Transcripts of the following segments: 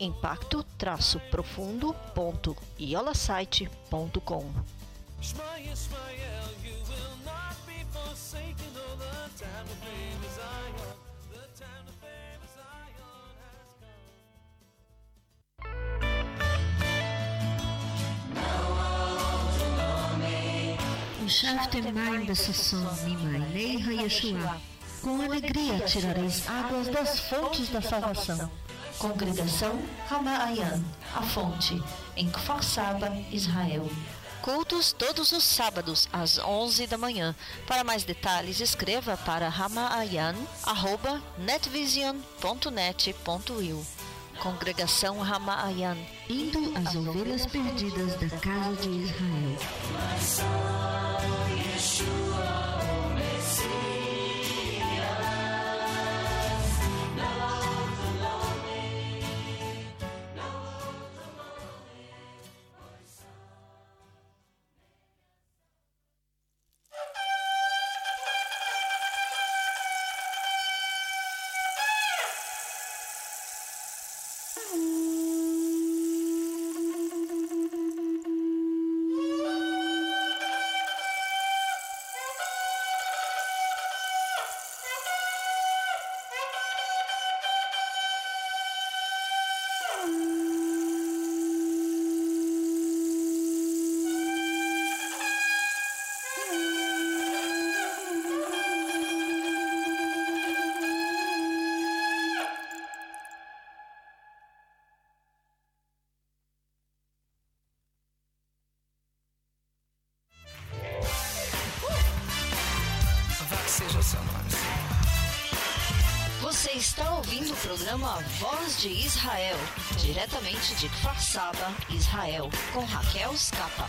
impacto-profundo.iolasite.com. Shaftemai Besasson Mimainei Hayeshua. Com alegria tirareis águas das fontes da salvação. Congregação Ramaayan, a fonte, em Kfar Saba, Israel. Cultos todos os sábados às 11 da manhã. Para mais detalhes, escreva para ramaayan@netvision.net.il. Congregação Ramaayan, indo às ovelhas perdidas da casa de Israel. Você está ouvindo o programa Voz de Israel, diretamente de Kfar Saba, Israel, com Raquel Scapa.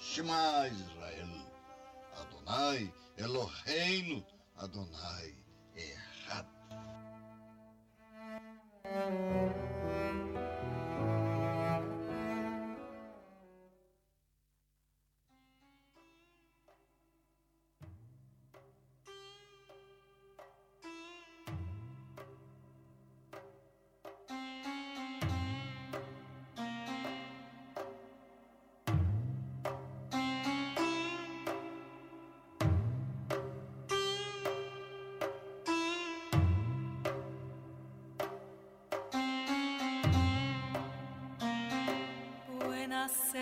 Shema Israel, Adonai Eloheinu, Adonai Echad.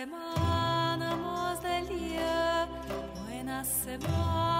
semana, mos de lia, buena semana.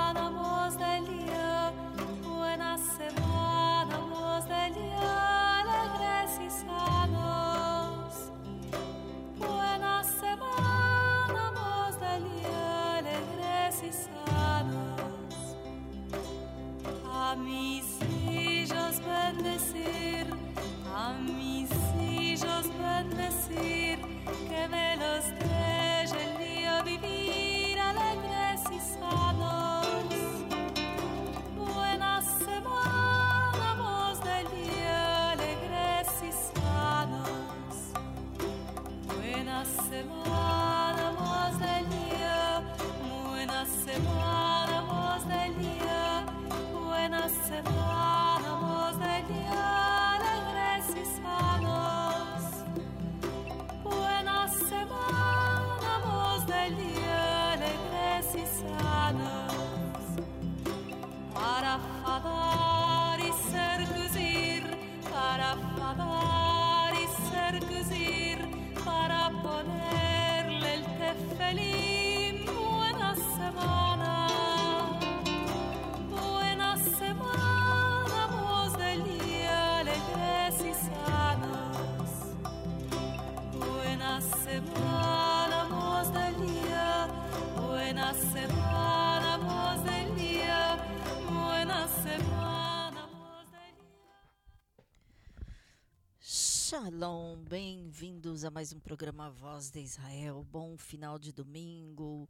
Shalom, bem-vindos a mais um programa Voz de Israel. Bom final de domingo,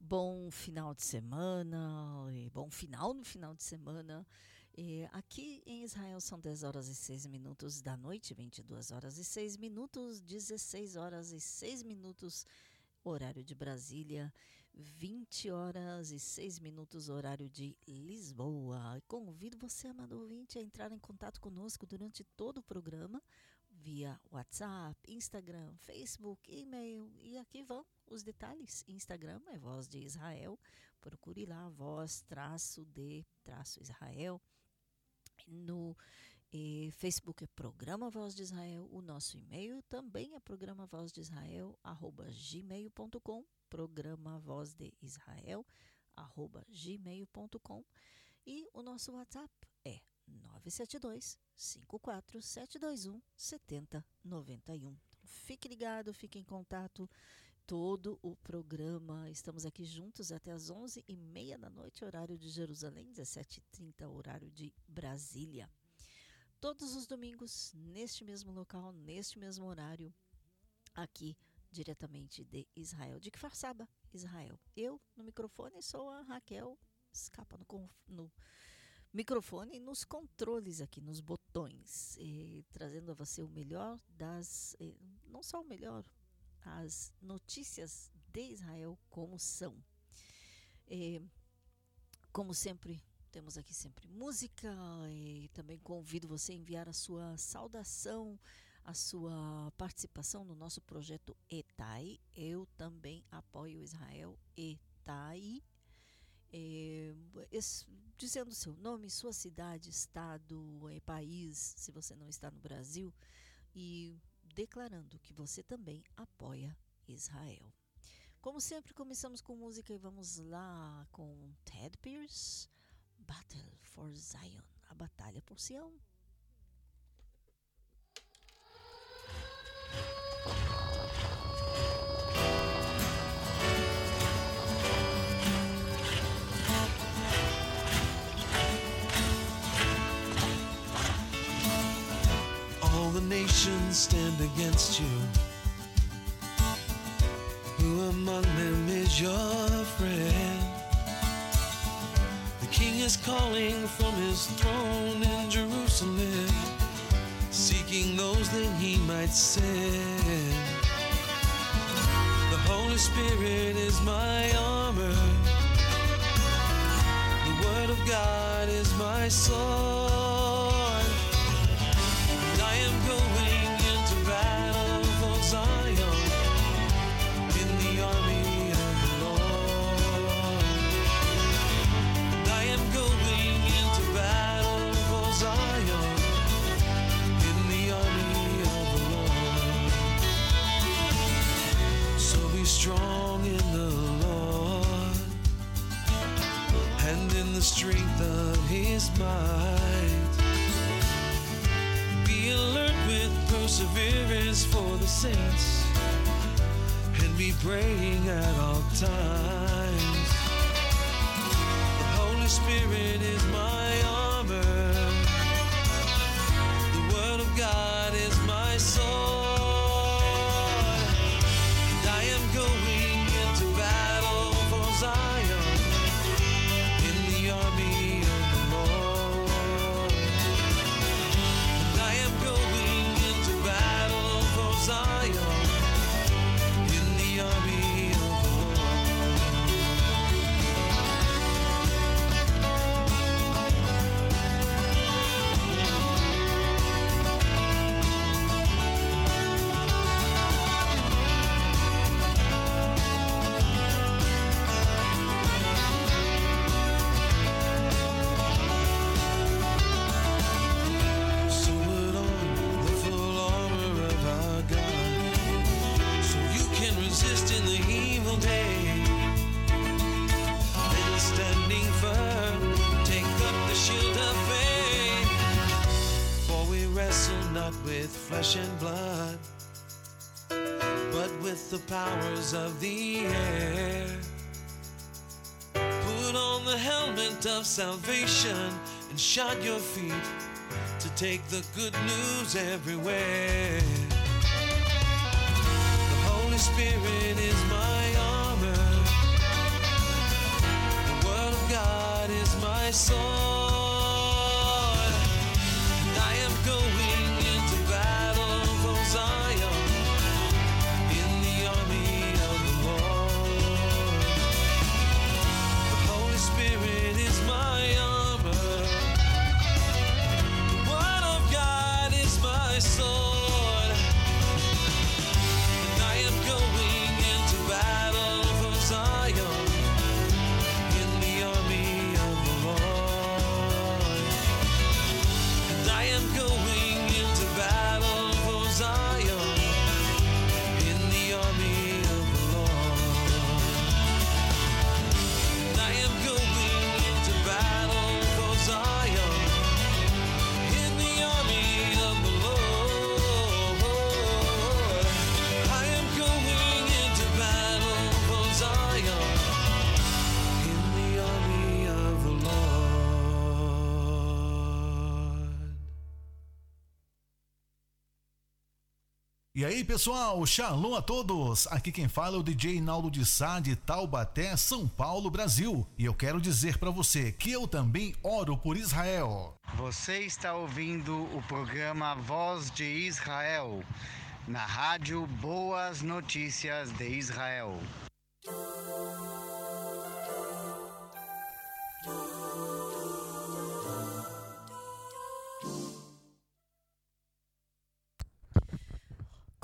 bom final de semana, bom final no final de semana. E aqui em Israel são 10 horas e 6 minutos da noite, 22 horas e 6 minutos, 16 horas e 6 minutos, horário de Brasília. 20 horas e 6 minutos, horário de Lisboa. Convido você, amado ouvinte, a entrar em contato conosco durante todo o programa via WhatsApp, Instagram, Facebook, e-mail. E aqui vão os detalhes. Instagram é Voz de Israel. Procure lá, voz traço de traço Israel. No eh, Facebook é Programa Voz de Israel. O nosso e-mail também é Programa Voz de Israel, arroba gmail.com. Programa Voz de Israel, arroba gmail.com. E o nosso WhatsApp é 972 54721 7091. Fique ligado, fique em contato todo o programa. Estamos aqui juntos até as 11h30 da noite, horário de Jerusalém, 17h30, horário de Brasília. Todos os domingos, neste mesmo local, neste mesmo horário, aqui diretamente de Israel, de Kfar Saba, Israel. Eu, no microfone, sou a Raquel, escapa no, no microfone nos controles aqui, nos botões, eh, trazendo a você o melhor das, eh, não só o melhor, as notícias de Israel como são. Eh, como sempre, temos aqui sempre música e também convido você a enviar a sua saudação, a sua participação no nosso projeto ETAI. Eu também apoio Israel ETAI. É, dizendo seu nome, sua cidade, estado, é, país, se você não está no Brasil, e declarando que você também apoia Israel. Como sempre, começamos com música e vamos lá com Ted Pierce, Battle for Zion, a batalha por Sião. The nations stand against you. Who among them is your friend? The king is calling from his throne in Jerusalem, seeking those that he might send. The Holy Spirit is my armor, the Word of God is my sword. The strength of his might. Be alert with perseverance for the saints and be praying at all times. The Holy Spirit is my powers of the air. Put on the helmet of salvation and shod your feet to take the good news everywhere. The Holy Spirit is my armor. The Word of God is my sword. Aí, pessoal, shalom a todos! Aqui quem fala é o DJ Naldo de Sá de Taubaté, São Paulo, Brasil. E eu quero dizer para você que eu também oro por Israel. Você está ouvindo o programa Voz de Israel, na rádio Boas Notícias de Israel.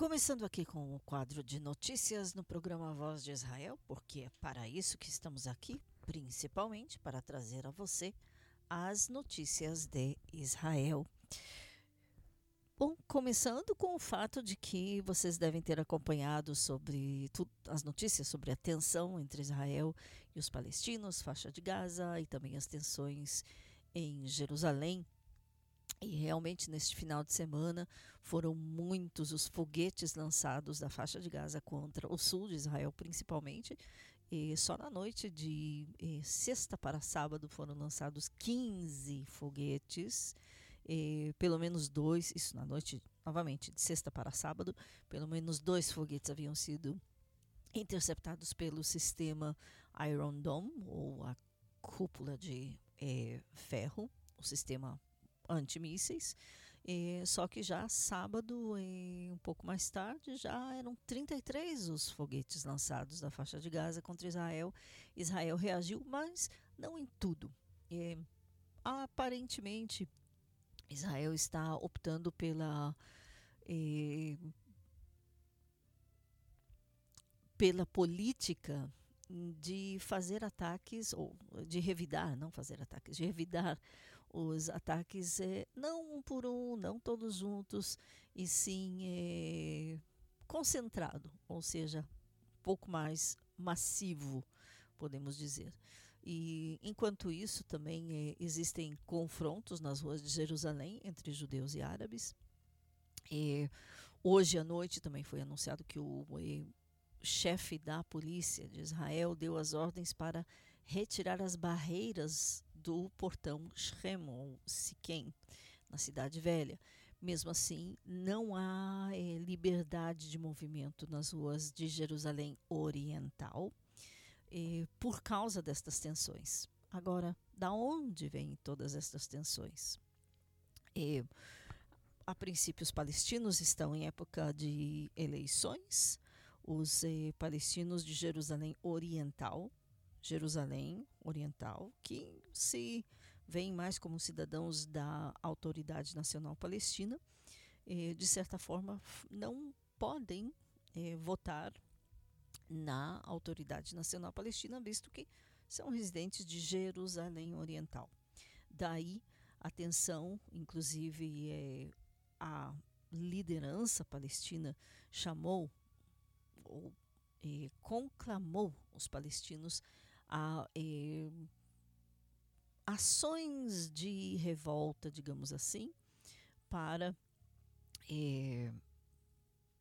Começando aqui com o quadro de notícias no programa Voz de Israel, porque é para isso que estamos aqui, principalmente para trazer a você as notícias de Israel. Bom, começando com o fato de que vocês devem ter acompanhado sobre as notícias sobre a tensão entre Israel e os palestinos, faixa de Gaza e também as tensões em Jerusalém. E realmente neste final de semana foram muitos os foguetes lançados da faixa de Gaza contra o sul de Israel, principalmente. E só na noite de eh, sexta para sábado foram lançados 15 foguetes, pelo menos dois, isso na noite, novamente, de sexta para sábado, pelo menos dois foguetes haviam sido interceptados pelo sistema Iron Dome, ou a cúpula de eh, ferro, o sistema antimísseis. Eh, só que já sábado, eh, um pouco mais tarde, já eram 33 os foguetes lançados da faixa de Gaza contra Israel. Israel reagiu, mas não em tudo. Eh, aparentemente, Israel está optando pela eh, pela política de fazer ataques ou de revidar, não fazer ataques, de revidar os ataques eh, não um por um, não todos juntos, e sim eh, concentrado, ou seja, um pouco mais massivo, podemos dizer. E enquanto isso, também eh, existem confrontos nas ruas de Jerusalém entre judeus e árabes. E hoje à noite também foi anunciado que o chefe da polícia de Israel deu as ordens para retirar as barreiras do portão Shem, ou Siquém, na Cidade Velha. Mesmo assim, não há eh, liberdade de movimento nas ruas de Jerusalém Oriental eh, por causa destas tensões. Agora, da onde vêm todas estas tensões? Eh, a princípio, os palestinos estão em época de eleições, os palestinos de Jerusalém Oriental, Jerusalém Oriental, que se veem mais como cidadãos da Autoridade Nacional Palestina, de certa forma não podem eh, votar na Autoridade Nacional Palestina, visto que são residentes de Jerusalém Oriental. Daí a tensão, inclusive eh, a liderança palestina chamou ou eh, conclamou os palestinos a eh, ações de revolta, digamos assim, para eh,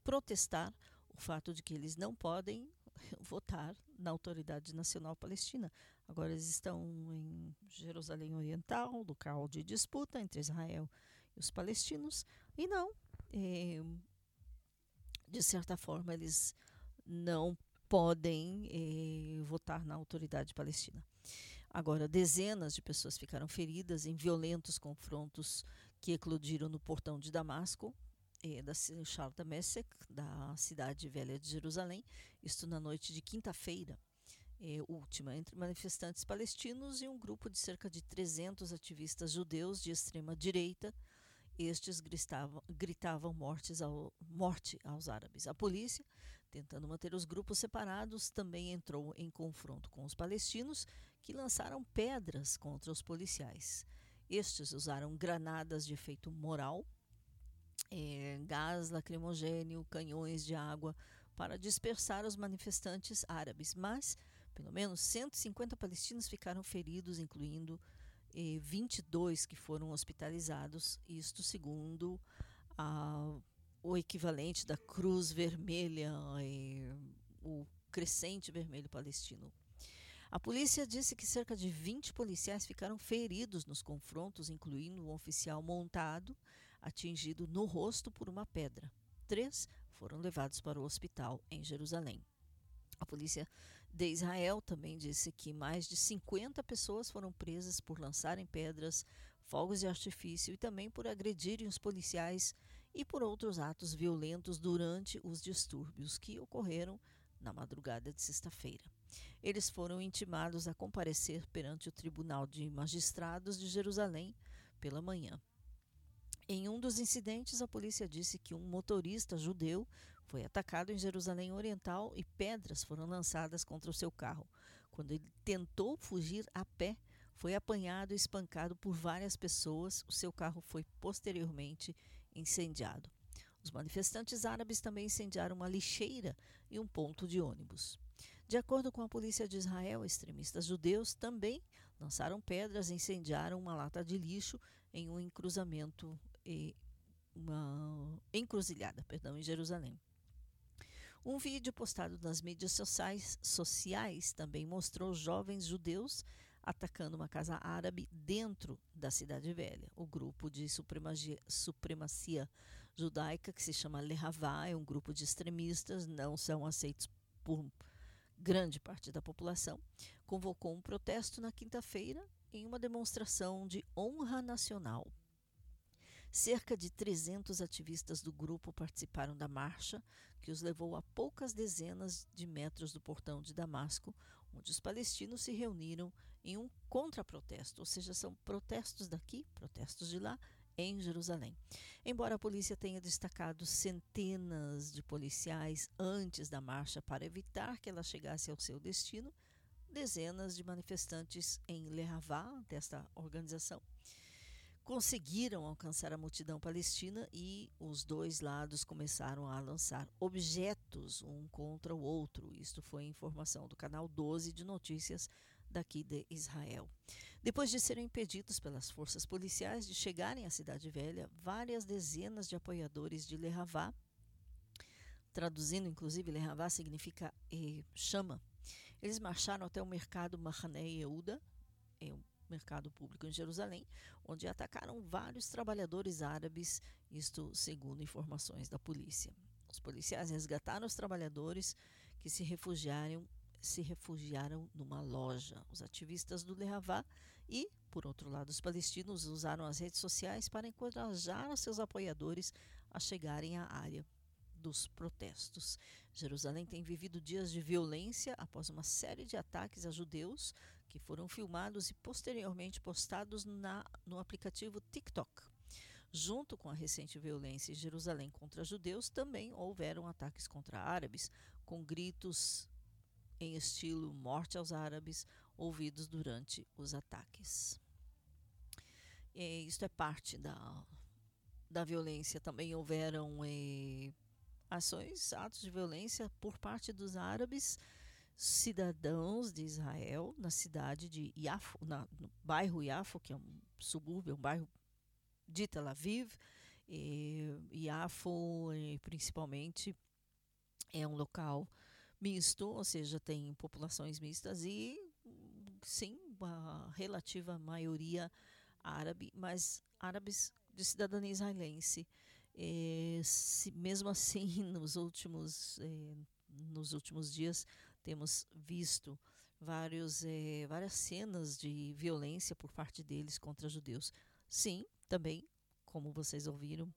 protestar o fato de que eles não podem votar na Autoridade Nacional Palestina. Agora eles estão em Jerusalém Oriental, local de disputa entre Israel e os palestinos, e não, é, de certa forma, eles não podem é, votar na Autoridade Palestina. Agora, dezenas de pessoas ficaram feridas em violentos confrontos que eclodiram no portão de Damasco, é, da Charta Messek, da cidade velha de Jerusalém, isto na noite de quinta-feira é, última, entre manifestantes palestinos e um grupo de cerca de 300 ativistas judeus de extrema direita. Estes gritavam, gritavam mortes ao, morte aos árabes. A polícia, tentando manter os grupos separados, também entrou em confronto com os palestinos, que lançaram pedras contra os policiais. Estes usaram granadas de efeito moral é, gás lacrimogênio, canhões de água para dispersar os manifestantes árabes, mas pelo menos 150 palestinos ficaram feridos, incluindo eh, 22 que foram hospitalizados, isto segundo a, o equivalente da Cruz Vermelha, o Crescente Vermelho Palestino. A polícia disse que cerca de 20 policiais ficaram feridos nos confrontos, incluindo um oficial montado, atingido no rosto por uma pedra. Três foram levados para o hospital em Jerusalém. A polícia de Israel também disse que mais de 50 pessoas foram presas por lançarem pedras, fogos de artifício e também por agredirem os policiais e por outros atos violentos durante os distúrbios que ocorreram na madrugada de sexta-feira. Eles foram intimados a comparecer perante o Tribunal de Magistrados de Jerusalém pela manhã. Em um dos incidentes, a polícia disse que um motorista judeu foi atacado em Jerusalém Oriental e pedras foram lançadas contra o seu carro. Quando ele tentou fugir a pé, foi apanhado e espancado por várias pessoas. O seu carro foi posteriormente incendiado. Os manifestantes árabes também incendiaram uma lixeira e um ponto de ônibus. De acordo com a polícia de Israel, extremistas judeus também lançaram pedras e incendiaram uma lata de lixo em um encruzamento e uma encruzilhada, perdão, em Jerusalém. Um vídeo postado nas mídias sociais, sociais também mostrou jovens judeus atacando uma casa árabe dentro da cidade velha. O grupo de supremacia, judaica, que se chama Lehavá, é um grupo de extremistas, não são aceitos por grande parte da população, convocou um protesto na quinta-feira em uma demonstração de honra nacional. Cerca de 300 ativistas do grupo participaram da marcha, que os levou a poucas dezenas de metros do portão de Damasco, onde os palestinos se reuniram em um contraprotesto, ou seja, são protestos daqui, protestos de lá, em Jerusalém. Embora a polícia tenha destacado centenas de policiais antes da marcha para evitar que ela chegasse ao seu destino, dezenas de manifestantes em Lehavá, desta organização, conseguiram alcançar a multidão palestina e os dois lados começaram a lançar objetos um contra o outro. Isto foi informação do canal 12 de notícias daqui de Israel. Depois de serem impedidos pelas forças policiais de chegarem à Cidade Velha, várias dezenas de apoiadores de Lehavá, traduzindo inclusive Lehavá significa eh, chama, eles marcharam até o mercado Mahanei Yehuda, é um mercado público em Jerusalém, onde atacaram vários trabalhadores árabes, isto segundo informações da polícia. Os policiais resgataram os trabalhadores que se refugiaram se refugiaram numa loja. Os ativistas do Lehavá e, por outro lado, os palestinos usaram as redes sociais para encorajar os seus apoiadores a chegarem à área dos protestos. Jerusalém tem vivido dias de violência após uma série de ataques a judeus que foram filmados e posteriormente postados na, no aplicativo TikTok. Junto com a recente violência em Jerusalém contra judeus, também houveram ataques contra árabes, com gritos em estilo morte aos árabes, ouvidos durante os ataques. E isto é parte da, da violência. Também houveram eh, ações, atos de violência por parte dos árabes cidadãos de Israel na cidade de Yafo, na, no bairro Yafo, que é um subúrbio, um bairro de Tel Aviv. E, Yafo, principalmente, é um local misto, ou seja, tem populações mistas e, sim, a relativa maioria árabe, mas árabes de cidadania israelense. É, se, mesmo assim, nos últimos, é, nos últimos dias, temos visto vários, é, várias cenas de violência por parte deles contra judeus. Sim, também, como vocês ouviram,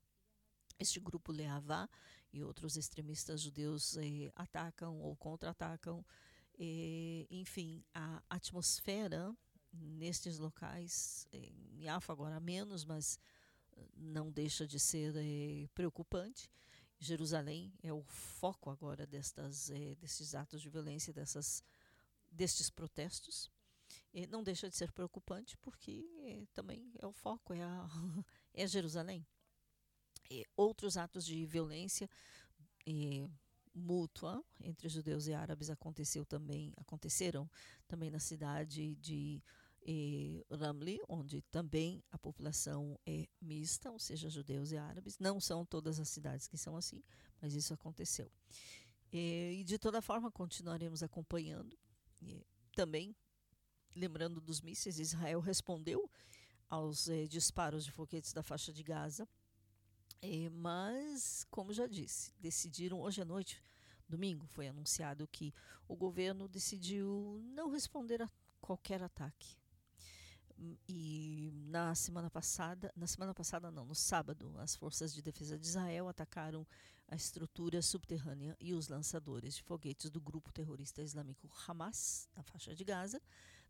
este grupo Leavá e outros extremistas judeus atacam ou contra-atacam. enfim, a atmosfera nestes locais, em Yafa agora menos, mas não deixa de ser é, preocupante. Jerusalém é o foco agora destas, destes atos de violência, dessas, destes protestos. Não deixa de ser preocupante porque também é o foco, é, a, é Jerusalém. E outros atos de violência mútua entre judeus e árabes aconteceu também, aconteceram também na cidade de e Ramli, onde também a população é mista, ou seja, judeus e árabes. Não são todas as cidades que são assim, mas isso aconteceu. E, e de toda forma, continuaremos acompanhando. E, também, lembrando dos mísseis, Israel respondeu aos eh, disparos de foguetes da faixa de Gaza. Mas, como já disse, decidiram hoje à noite, domingo, foi anunciado que o governo decidiu não responder a qualquer ataque. E na semana passada, na semana passada não, no sábado, as forças de defesa de Israel atacaram a estrutura subterrânea e os lançadores de foguetes do grupo terrorista islâmico Hamas na faixa de Gaza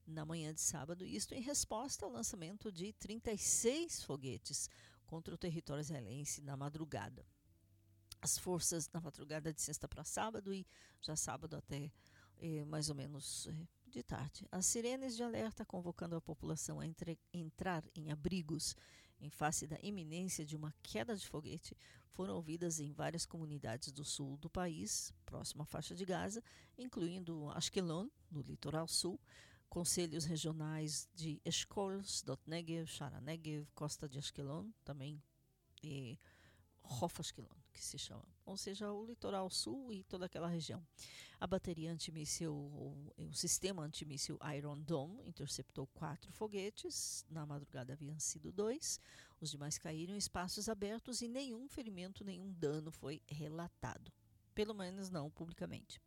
na manhã de sábado, isto em resposta ao lançamento de 36 foguetes contra o território israelense na madrugada. As forças na madrugada de sexta para sábado e já sábado até eh, mais ou menos eh, de tarde. As sirenes de alerta convocando a população a entre, entrar em abrigos em face da iminência de uma queda de foguete foram ouvidas em várias comunidades do sul do país, próximo à faixa de Gaza, incluindo Ashkelon, no litoral sul, conselhos regionais de Eshkol, Dotnegev, Sharanegev, Costa de Ashkelon, também e Hof Ashkelon, que se chama, ou seja, o litoral sul e toda aquela região. A bateria antimíssil, o, o sistema antimíssil Iron Dome interceptou quatro foguetes, na madrugada haviam sido dois, os demais caíram em espaços abertos e nenhum ferimento, nenhum dano foi relatado, pelo menos não publicamente.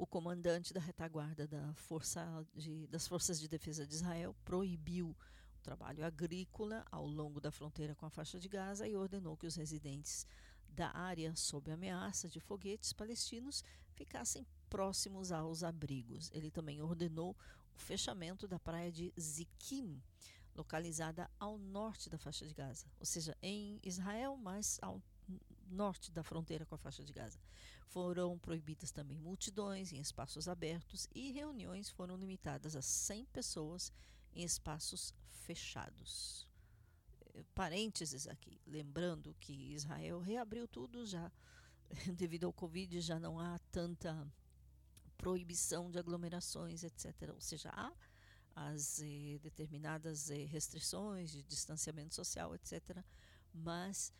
O comandante da retaguarda da força de, das Forças de Defesa de Israel proibiu trabalho agrícola ao longo da fronteira com a faixa de Gaza e ordenou que os residentes da área sob ameaça de foguetes palestinos ficassem próximos aos abrigos. Ele também ordenou o fechamento da praia de Zikim, localizada ao norte da faixa de Gaza, ou seja, em Israel, mas ao norte da fronteira com a faixa de Gaza. Foram proibidas também multidões em espaços abertos e reuniões foram limitadas a 100 pessoas em espaços fechados. Eh, parênteses aqui, lembrando que Israel reabriu tudo já, devido ao Covid, já não há tanta proibição de aglomerações, etc. Ou seja, há as eh, determinadas eh, restrições de distanciamento social, etc. Mas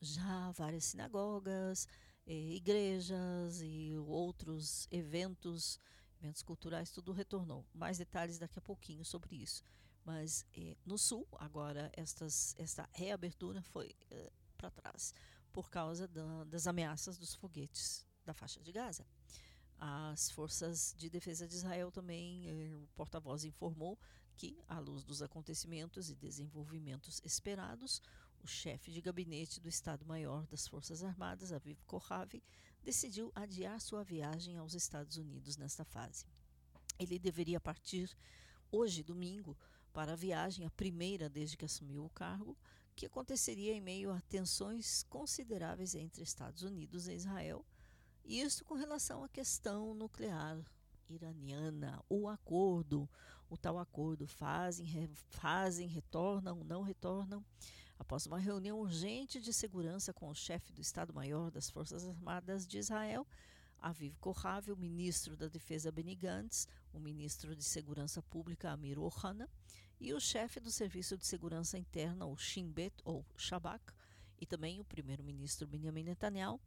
já várias sinagogas, igrejas e outros eventos eventos culturais, tudo retornou. Mais detalhes daqui a pouquinho sobre isso. Mas eh, no sul, agora, estas, esta reabertura foi eh, para trás por causa da, das ameaças dos foguetes da faixa de Gaza. As forças de defesa de Israel também, eh, o porta-voz informou que, à luz dos acontecimentos e desenvolvimentos esperados, o chefe de gabinete do Estado-Maior das Forças Armadas, Aviv Kohavi, decidiu adiar sua viagem aos Estados Unidos nesta fase. Ele deveria partir hoje, domingo, para a viagem, a primeira desde que assumiu o cargo, que aconteceria em meio a tensões consideráveis entre Estados Unidos e Israel, e isso com relação à questão nuclear iraniana, o acordo, o tal acordo, fazem, re, fazem, retornam, não retornam. Após uma reunião urgente de segurança com o chefe do Estado-Maior das Forças Armadas de Israel, Aviv Kohav, o ministro da Defesa Benny Gantz, o ministro de Segurança Pública Amir Ohana e o chefe do Serviço de Segurança Interna, o Shin Bet, ou Shabak, e também o primeiro-ministro Benjamin Netanyahu,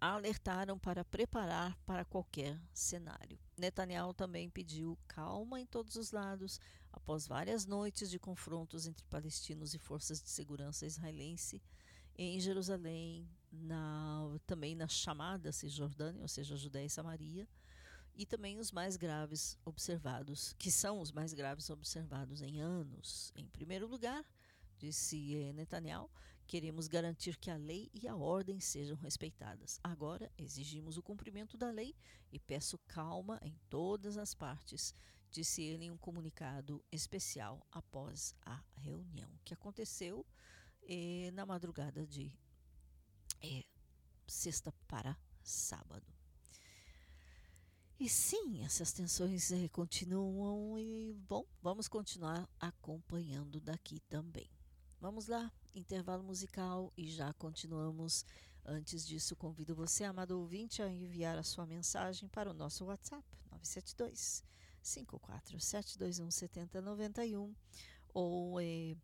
alertaram para preparar para qualquer cenário. Netanyahu também pediu calma em todos os lados após várias noites de confrontos entre palestinos e forças de segurança israelense em Jerusalém, na, também na chamada Cisjordânia, ou seja, Judéia e Samaria, e também os mais graves observados, que são os mais graves observados em anos. Em primeiro lugar, disse Netanyahu, queremos garantir que a lei e a ordem sejam respeitadas. Agora exigimos o cumprimento da lei e peço calma em todas as partes, disse ele em um comunicado especial após a reunião que aconteceu eh, na madrugada de eh, sexta para sábado. E sim, essas tensões eh, continuam e, bom, vamos continuar acompanhando daqui também. Vamos lá, intervalo musical e já continuamos. Antes disso, convido você, amado ouvinte, a enviar a sua mensagem para o nosso WhatsApp 972 54721 7091 ou eh,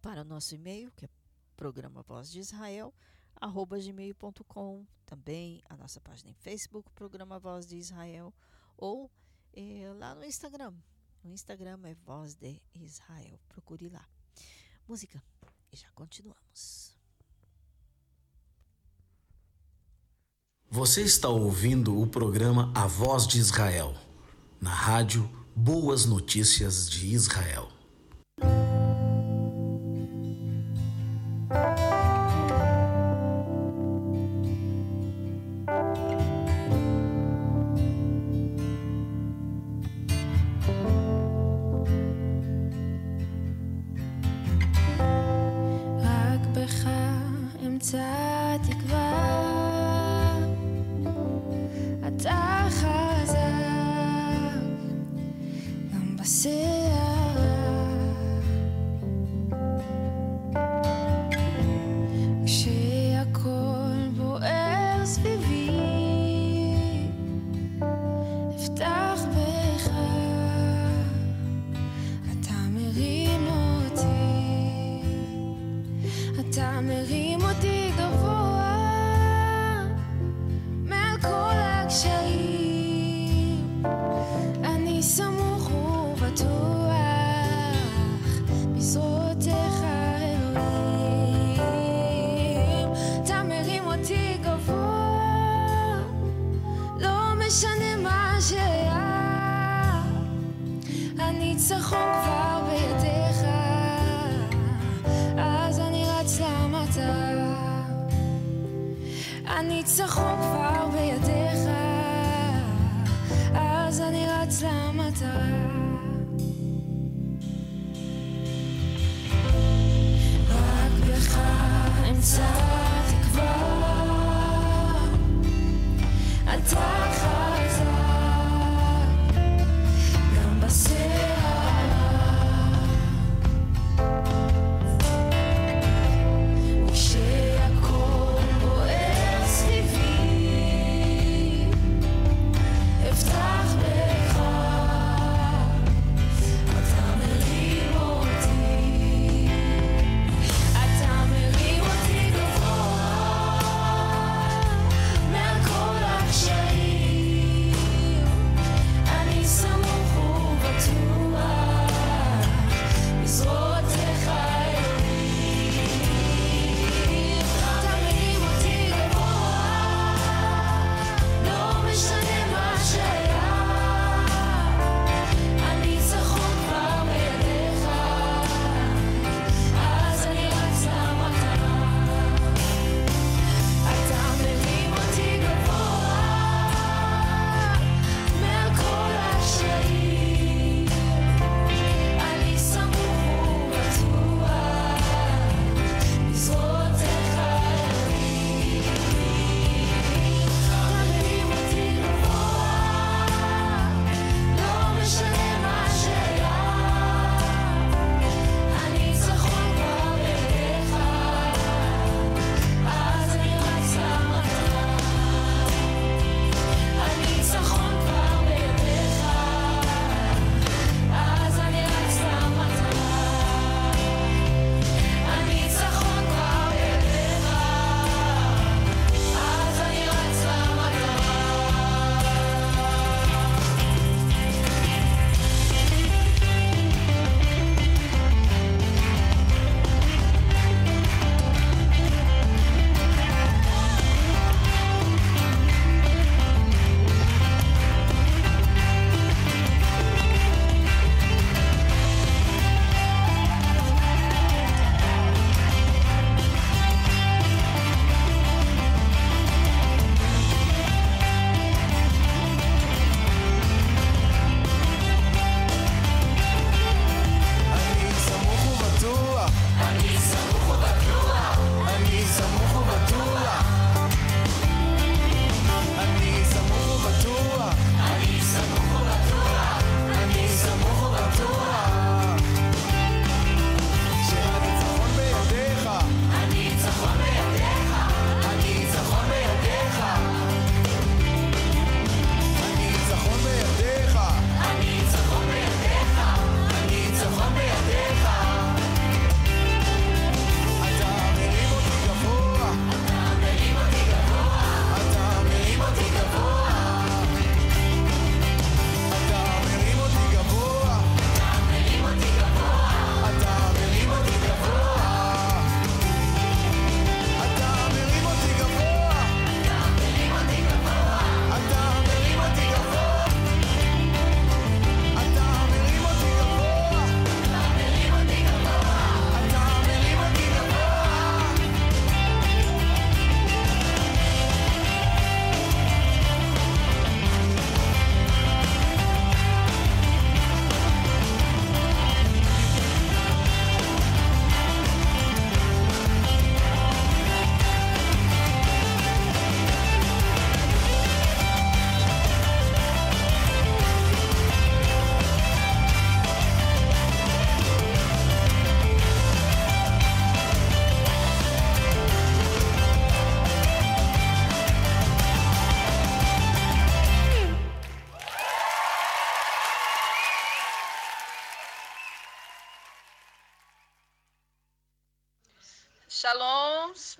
para o nosso e-mail, que é programa Voz de Israel, arroba gmail.com, também a nossa página em Facebook, Programa Voz de Israel, ou eh, lá no Instagram. O Instagram é Voz de Israel. Procure lá. Música e já continuamos. Você está ouvindo o programa A Voz de Israel, na rádio Boas Notícias de Israel.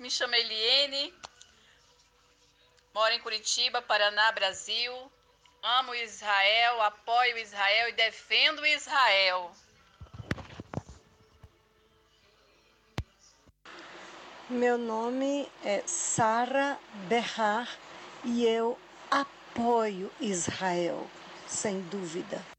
Me chamo Eliene, moro em Curitiba, Paraná, Brasil. Amo Israel, apoio Israel e defendo Israel. Meu nome é Sara Berrar e eu apoio Israel, sem dúvida.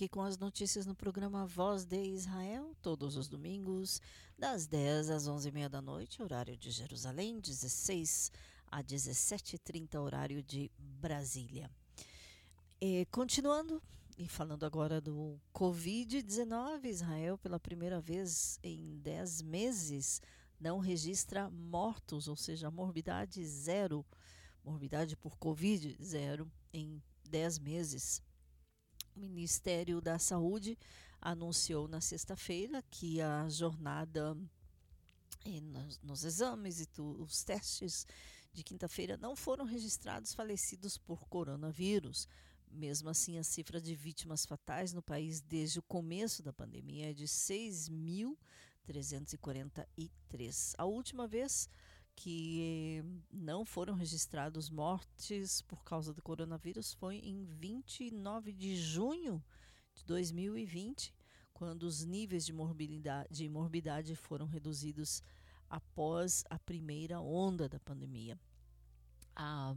Aqui com as notícias no programa Voz de Israel, todos os domingos, das 10 às 11h30 da noite, horário de Jerusalém, 16 a 17h30, horário de Brasília. E, continuando, e falando agora do Covid-19, Israel, pela primeira vez em 10 meses, não registra mortos, ou seja, morbidade zero, morbidade por Covid zero em 10 meses. O Ministério da Saúde anunciou na sexta-feira que a jornada nos, nos, exames e tu, os testes de quinta-feira não foram registrados falecidos por coronavírus. Mesmo assim, a cifra de vítimas fatais no país desde o começo da pandemia é de 6.343. A última vez que não foram registrados mortes por causa do coronavírus foi em 29 de junho de 2020, quando os níveis de morbidade, de morbidade foram reduzidos após a primeira onda da pandemia. A,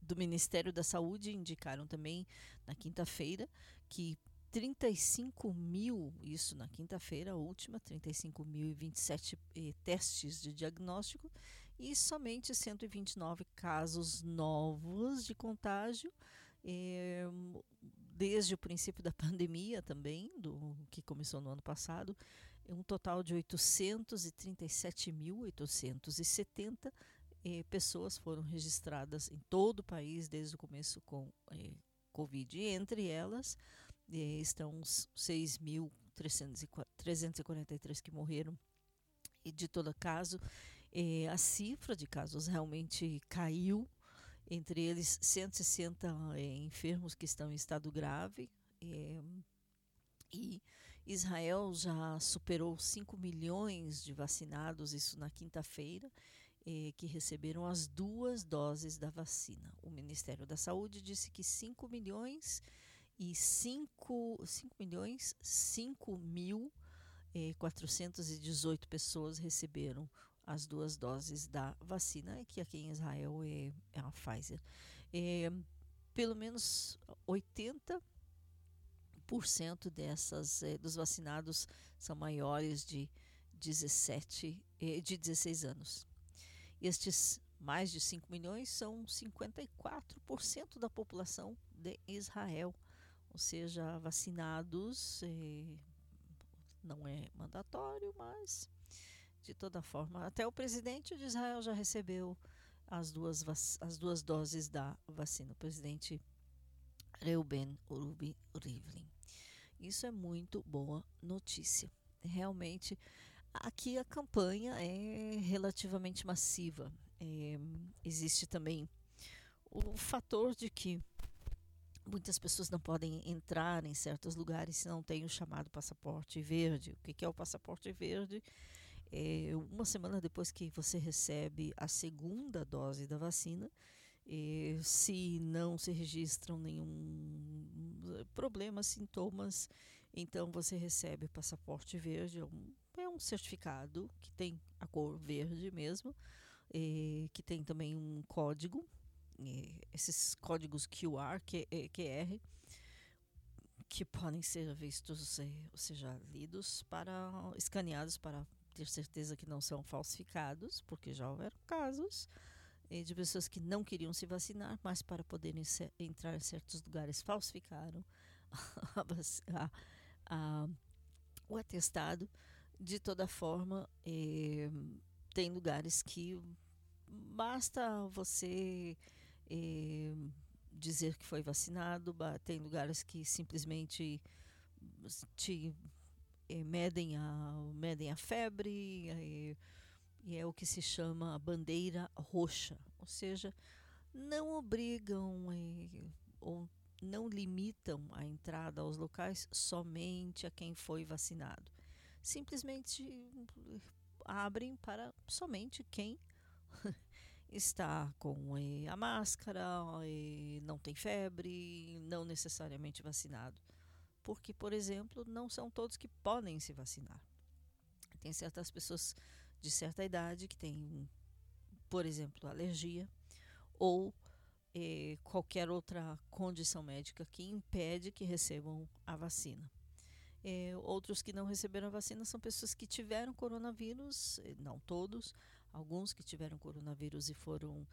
do Ministério da Saúde indicaram também na quinta-feira que 35 mil, isso na quinta-feira última, 35.027 eh, testes de diagnóstico e somente 129 casos novos de contágio É, desde o princípio da pandemia também, do que começou no ano passado, um total de 837.870 eh, pessoas foram registradas em todo o país desde o começo com eh, Covid. Entre elas eh, estão os 6.343 que morreram. E de todo caso, eh, a cifra de casos realmente caiu entre eles 160 é, enfermos que estão em estado grave. É, e Israel já superou 5 milhões de vacinados, isso na quinta-feira, é, que receberam as duas doses da vacina. O Ministério da Saúde disse que 5 milhões e 5, 5 milhões 5 mil 418 pessoas receberam as duas doses da vacina, que aqui em Israel é, é a Pfizer. É, pelo menos 80% dessas é, dos vacinados são maiores de 17 é, de 16 anos. Estes mais de 5 milhões são 54% da população de Israel, ou seja, vacinados não é mandatório, mas de toda forma. Até o presidente de Israel já recebeu as duas, as duas doses da vacina, o presidente Reuben Rubi Rivlin. Isso é muito boa notícia. Realmente, aqui a campanha é relativamente massiva. É, existe também o fator de que muitas pessoas não podem entrar em certos lugares se não tem o chamado passaporte verde. O que é o passaporte verde? é, uma semana depois que você recebe a segunda dose da vacina, é, se não se registram nenhum problema, sintomas, então você recebe o passaporte verde, é um, é um certificado que tem a cor verde mesmo, é, que tem também um código, esses códigos QR, QR, que podem ser vistos, ou seja, lidos para escaneados para ter certeza que não são falsificados, porque já houveram casos eh, de pessoas que não queriam se vacinar, mas para poderem entrar em certos lugares falsificaram a, a, o atestado. De toda forma, eh, tem lugares que basta você eh, dizer que foi vacinado, tem lugares que simplesmente te é, medem, a, medem a febre e, e é o que se chama a bandeira roxa, ou seja, não obrigam é, ou não limitam a entrada aos locais somente a quem foi vacinado. Simplesmente abrem para somente quem está com é, a máscara, é, não tem febre, não necessariamente vacinado porque, por exemplo, não são todos que podem se vacinar. Tem certas pessoas de certa idade que têm, por exemplo, alergia ou eh, qualquer outra condição médica que impede que recebam a vacina. Eh, outros que não receberam a vacina são pessoas que tiveram coronavírus, eh, não todos, alguns que tiveram coronavírus e foram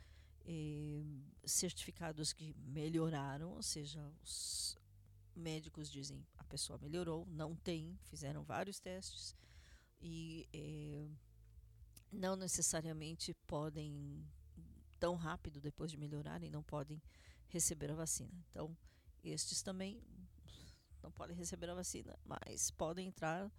eh, certificados que melhoraram, ou seja, os, médicos dizem a pessoa melhorou, não tem, fizeram vários testes e é, não necessariamente podem tão rápido depois de melhorarem, não podem receber a vacina. Então, estes também não podem receber a vacina, mas podem entrar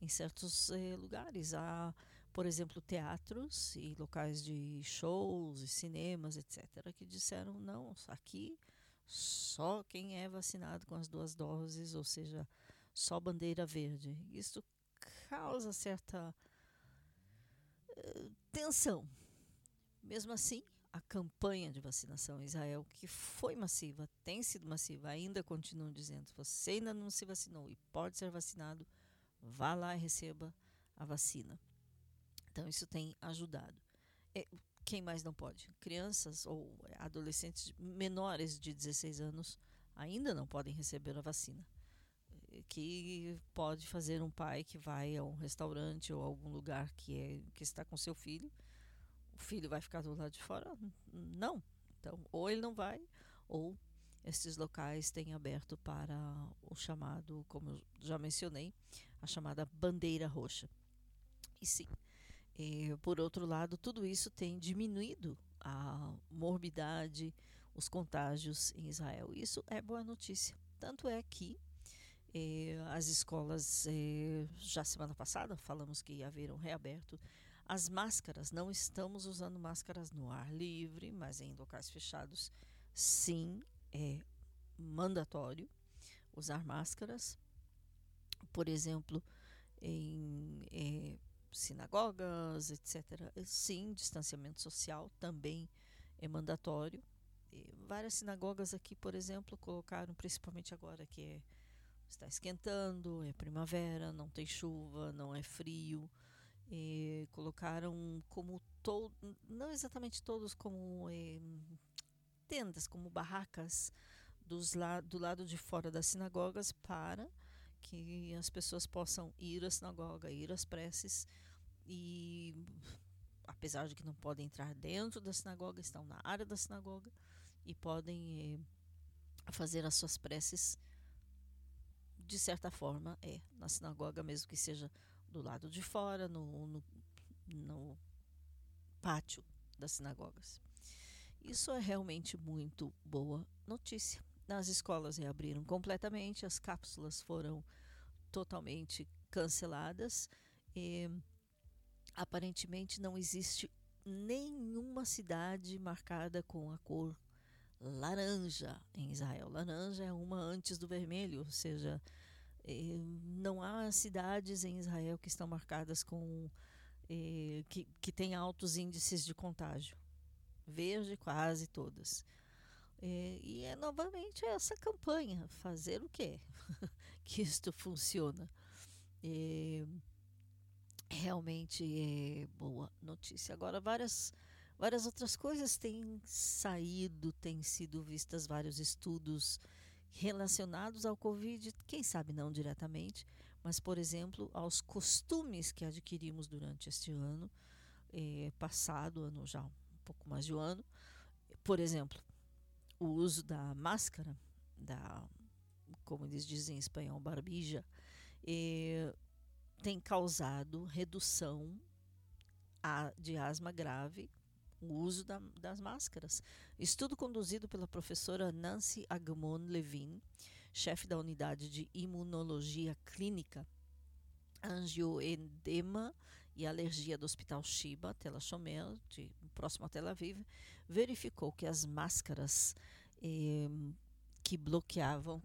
em certos eh, lugares. Há, por exemplo, teatros e locais de shows e cinemas, etc., que disseram: não, aqui só quem é vacinado com as duas doses, ou seja, só bandeira verde. Isso causa certa uh, tensão. Mesmo assim, a campanha de vacinação em Israel, que foi massiva, tem sido massiva, ainda continuam dizendo: você ainda não se vacinou e pode ser vacinado, vá lá e receba a vacina. Então, isso tem ajudado. É, quem mais não pode? Crianças ou adolescentes menores de 16 anos ainda não podem receber a vacina. Que pode fazer um pai que vai a um restaurante ou algum lugar que, é, que está com seu filho. O filho vai ficar do lado de fora? Não. Então, ou ele não vai, ou estes locais têm aberto para o chamado, como eu já mencionei, a chamada bandeira roxa. E sim, eh, por outro lado, tudo isso tem diminuído a morbidade, os contágios em Israel. Isso é boa notícia. Tanto é que eh, as escolas, eh, já semana passada, falamos que haveram reaberto as máscaras. Não estamos usando máscaras no ar livre, mas em locais fechados, sim, é mandatório usar máscaras. Por exemplo, em sinagogas, etc. Sim, distanciamento social também é mandatório. E várias sinagogas aqui, por exemplo, colocaram, principalmente agora que é, está esquentando, é primavera, não tem chuva, não é frio, colocaram como todo, não exatamente todos como é, tendas, como barracas dos la do lado de fora das sinagogas para que as pessoas possam ir à sinagoga, ir às preces e apesar de que não podem entrar dentro da sinagoga, estão na área da sinagoga e podem é, fazer as suas preces de certa forma é na sinagoga mesmo que seja do lado de fora no, no, no pátio das sinagogas. Isso é realmente muito boa notícia as escolas reabriram completamente as cápsulas foram totalmente canceladas e aparentemente não existe nenhuma cidade marcada com a cor laranja em Israel. Laranja é uma antes do vermelho, ou seja, eh, não há cidades em Israel que estão marcadas com eh, que, que têm altos índices de contágio. Verde, quase todas. Eh, e é novamente essa campanha, fazer o quê? que isto funciona. realmente é boa notícia. Agora, várias Várias outras coisas têm saído, têm sido vistas vários estudos relacionados ao Covid, quem sabe não diretamente, mas, por exemplo, aos costumes que adquirimos durante este ano eh, passado, ano já um pouco mais de um ano. Por exemplo, o uso da máscara, da, como eles dizem em espanhol, barbija, tem causado redução de asma grave o uso da, das máscaras. Estudo conduzido pela professora Nancy Agmon Levin, chefe da unidade de imunologia clínica, angioedema e alergia do Hospital Shiba, Tel Shomer, de, próximo a Tel Aviv, verificou que as máscaras eh, que bloqueavam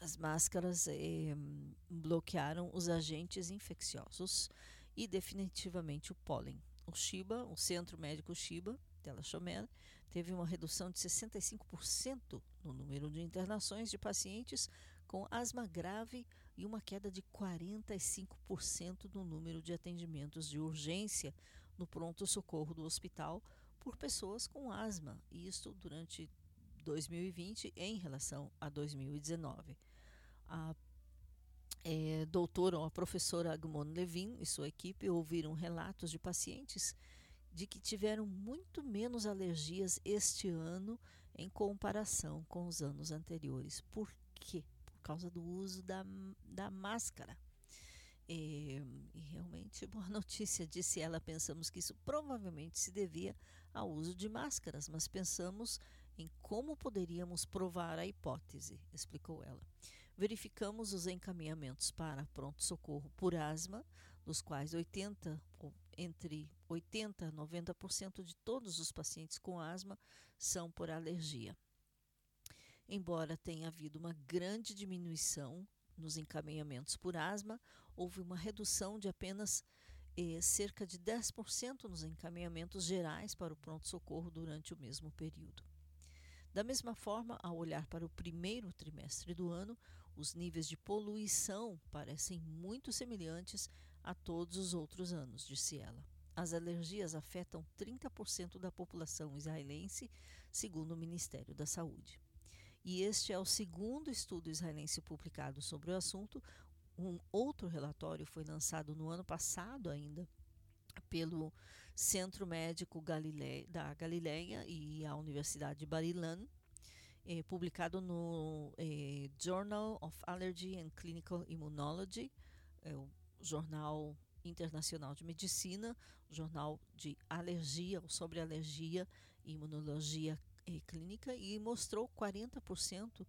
as máscaras eh, bloquearam os agentes infecciosos e definitivamente o pólen. O Shiba, o Centro Médico Shiba, Tela Chomer, teve uma redução de 65% no número de internações de pacientes com asma grave e uma queda de 45% no número de atendimentos de urgência no pronto-socorro do hospital por pessoas com asma, isto durante 2020 em relação a 2019. A é, doutora ou a professora Agmon Levin e sua equipe ouviram relatos de pacientes de que tiveram muito menos alergias este ano em comparação com os anos anteriores. Por quê? Por causa do uso da, da máscara. E, e, realmente, boa notícia, disse ela. Pensamos que isso provavelmente se devia ao uso de máscaras, mas pensamos em como poderíamos provar a hipótese, explicou ela verificamos os encaminhamentos para pronto-socorro por asma, dos quais 80, entre 80 e 90% de todos os pacientes com asma são por alergia. Embora tenha havido uma grande diminuição nos encaminhamentos por asma, houve uma redução de apenas eh, cerca de 10% nos encaminhamentos gerais para o pronto-socorro durante o mesmo período. Da mesma forma, ao olhar para o primeiro trimestre do ano, os níveis de poluição parecem muito semelhantes a todos os outros anos, disse ela. As alergias afetam 30% da população israelense, segundo o Ministério da Saúde. E este é o segundo estudo israelense publicado sobre o assunto. Um outro relatório foi lançado no ano passado ainda pelo Centro Médico Galile da Galileia e a Universidade de Barilan, é, publicado no é, Journal of Allergy and Clinical Immunology, é o jornal internacional de medicina, jornal de alergia ou sobre alergia e imunologia é, clínica, e mostrou 40%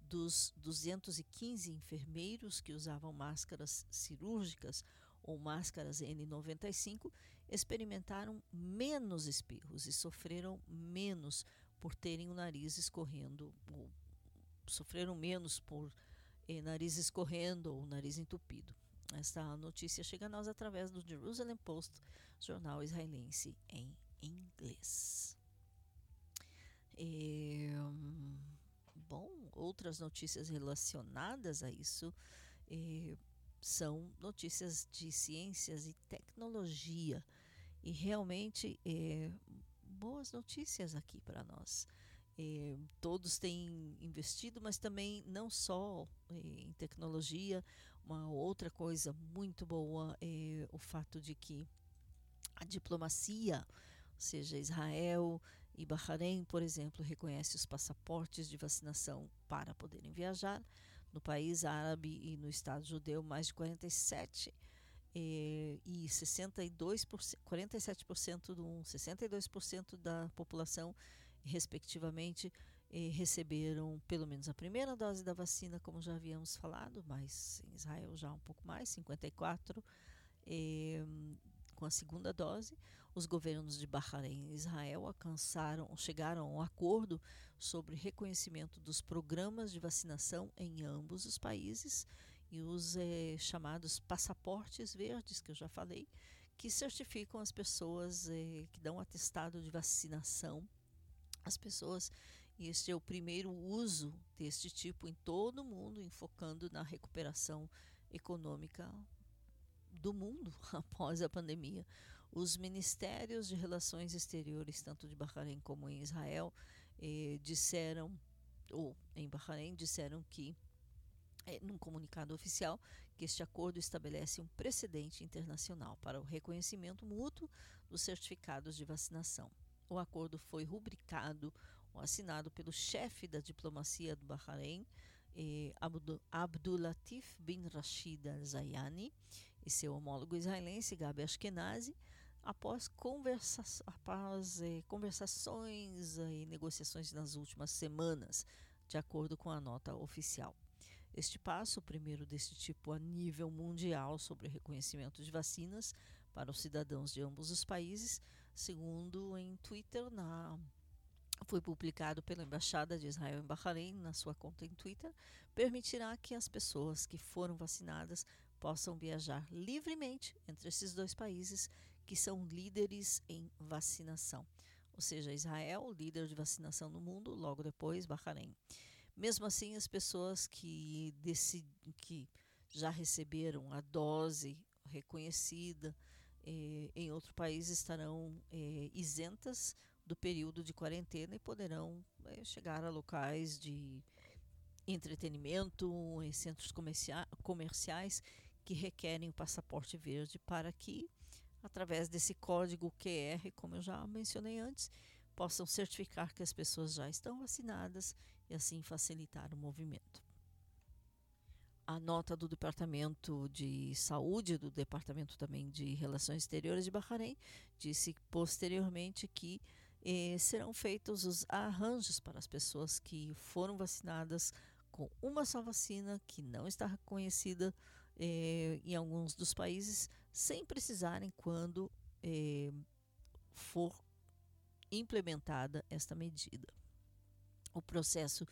dos 215 enfermeiros que usavam máscaras cirúrgicas ou máscaras N95 experimentaram menos espirros e sofreram menos por terem o nariz escorrendo, ou sofreram menos por eh, nariz escorrendo ou nariz entupido. Esta notícia chega a nós através do Jerusalem Post, jornal israelense em inglês. É, bom, outras notícias relacionadas a isso é, são notícias de ciências e tecnologia. E realmente é, boas notícias aqui para nós. É, todos têm investido, mas também não só é, em tecnologia. Uma outra coisa muito boa é o fato de que a diplomacia, ou seja, Israel e Bahrein, por exemplo, reconhece os passaportes de vacinação para poderem viajar. No país árabe e no Estado judeu, mais de 47 eh, e 62%, 47% do 62% da população, respectivamente, eh, receberam pelo menos a primeira dose da vacina, como já havíamos falado, mas em Israel já um pouco mais, 54 eh, com a segunda dose. Os governos de Bahrein e Israel alcançaram, chegaram a um acordo sobre reconhecimento dos programas de vacinação em ambos os países e os é, chamados passaportes verdes, que eu já falei, que certificam as pessoas é, que dão atestado de vacinação. As pessoas, e este é o primeiro uso deste tipo em todo o mundo, enfocando na recuperação econômica do mundo após a pandemia. Os ministérios de relações exteriores, tanto de Bahrein como em Israel, eh, disseram, ou em Bahrein, disseram que é, num comunicado oficial que este acordo estabelece um precedente internacional para o reconhecimento mútuo dos certificados de vacinação. O acordo foi rubricado ou assinado pelo chefe da diplomacia do Bahrein, eh, Abdulatif bin Rashid al-Zayani, e seu homólogo israelense, Gabi Ashkenazi, após, conversa após eh, conversações e negociações nas últimas semanas, de acordo com a nota oficial. Este passo, o primeiro deste tipo a nível mundial sobre reconhecimento de vacinas para os cidadãos de ambos os países, segundo em Twitter, na, foi publicado pela Embaixada de Israel em Bahrein na sua conta em Twitter, permitirá que as pessoas que foram vacinadas possam viajar livremente entre esses dois países que são líderes em vacinação. Ou seja, Israel, líder de vacinação no mundo, logo depois Bahrein. Mesmo assim, as pessoas que, que já receberam a dose reconhecida eh, em outro país estarão eh, isentas do período de quarentena e poderão eh, chegar a locais de entretenimento, em centros comerciais que requerem o passaporte verde para que, através desse código QR, como eu já mencionei antes, possam certificar que as pessoas já estão vacinadas e assim facilitar o movimento. A nota do Departamento de Saúde, do Departamento também de Relações Exteriores de Bahrein, disse posteriormente que eh, serão feitos os arranjos para as pessoas que foram vacinadas com uma só vacina que não está reconhecida eh, em alguns dos países, sem precisarem quando eh, for implementada esta medida. O processo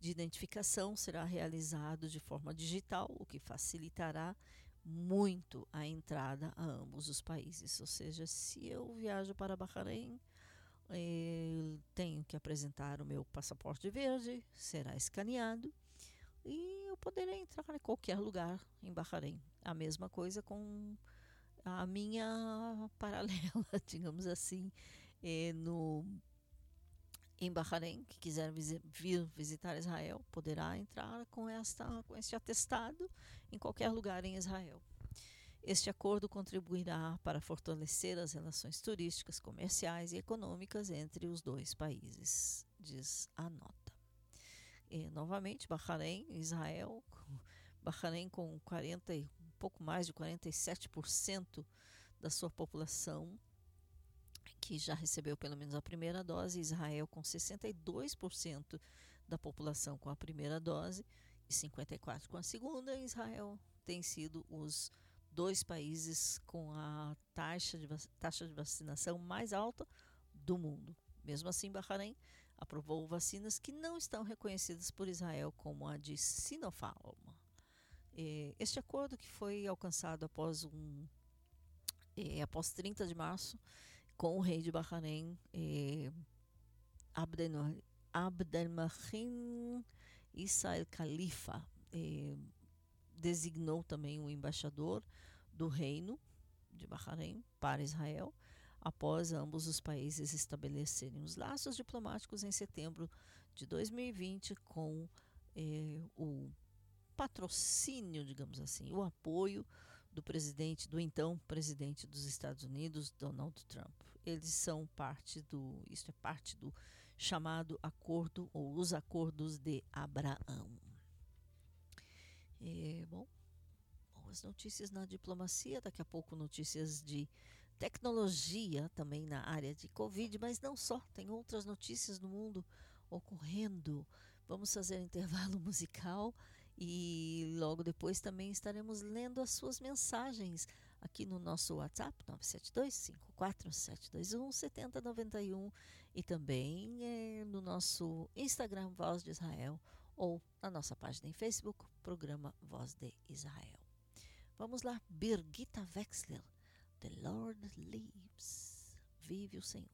de identificação será realizado de forma digital, o que facilitará muito a entrada a ambos os países. Ou seja, se eu viajo para Bahrein, eh, tenho que apresentar o meu passaporte verde, será escaneado e eu poderei entrar em qualquer lugar em Bahrein. A mesma coisa com a minha paralela, digamos assim, eh, no em Bahrein, que quiser vir visitar Israel, poderá entrar com, esta, com este atestado em qualquer lugar em Israel. Este acordo contribuirá para fortalecer as relações turísticas, comerciais e econômicas entre os dois países, diz a nota. eh, novamente, Bahrein, Israel, Bahrein com 40, um pouco mais de 47% da sua população que já recebeu pelo menos a primeira dose, Israel com 62% da população com a primeira dose e 54% com a segunda. Israel tem sido os dois países com a taxa de, taxa de vacinação mais alta do mundo. Mesmo assim, Bahrein aprovou vacinas que não estão reconhecidas por Israel, como a de Sinopharm. Este acordo que foi alcançado após um após 30 de março com o rei de Bahrein, eh, Abdelmahim Issa el Khalifa, designou também o embaixador do reino de Bahrein para Israel, após ambos os países estabelecerem os laços diplomáticos em setembro de 2020 com eh, o patrocínio, digamos assim, o apoio do presidente, do então presidente dos Estados Unidos, Donald Trump. Eles são parte do, isso é parte do chamado acordo ou os acordos de Abraão. É, bom, boas notícias na diplomacia, daqui a pouco notícias de tecnologia também na área de Covid, mas não só, tem outras notícias no mundo ocorrendo. Vamos fazer intervalo musical e logo depois também estaremos lendo as suas mensagens aqui no nosso WhatsApp 972-54-721-7091 e também é, no nosso Instagram Voz de Israel ou na nossa página em Facebook, programa Voz de Israel. Vamos lá, Birgitta Wexler, The Lord Lives, vive o Senhor.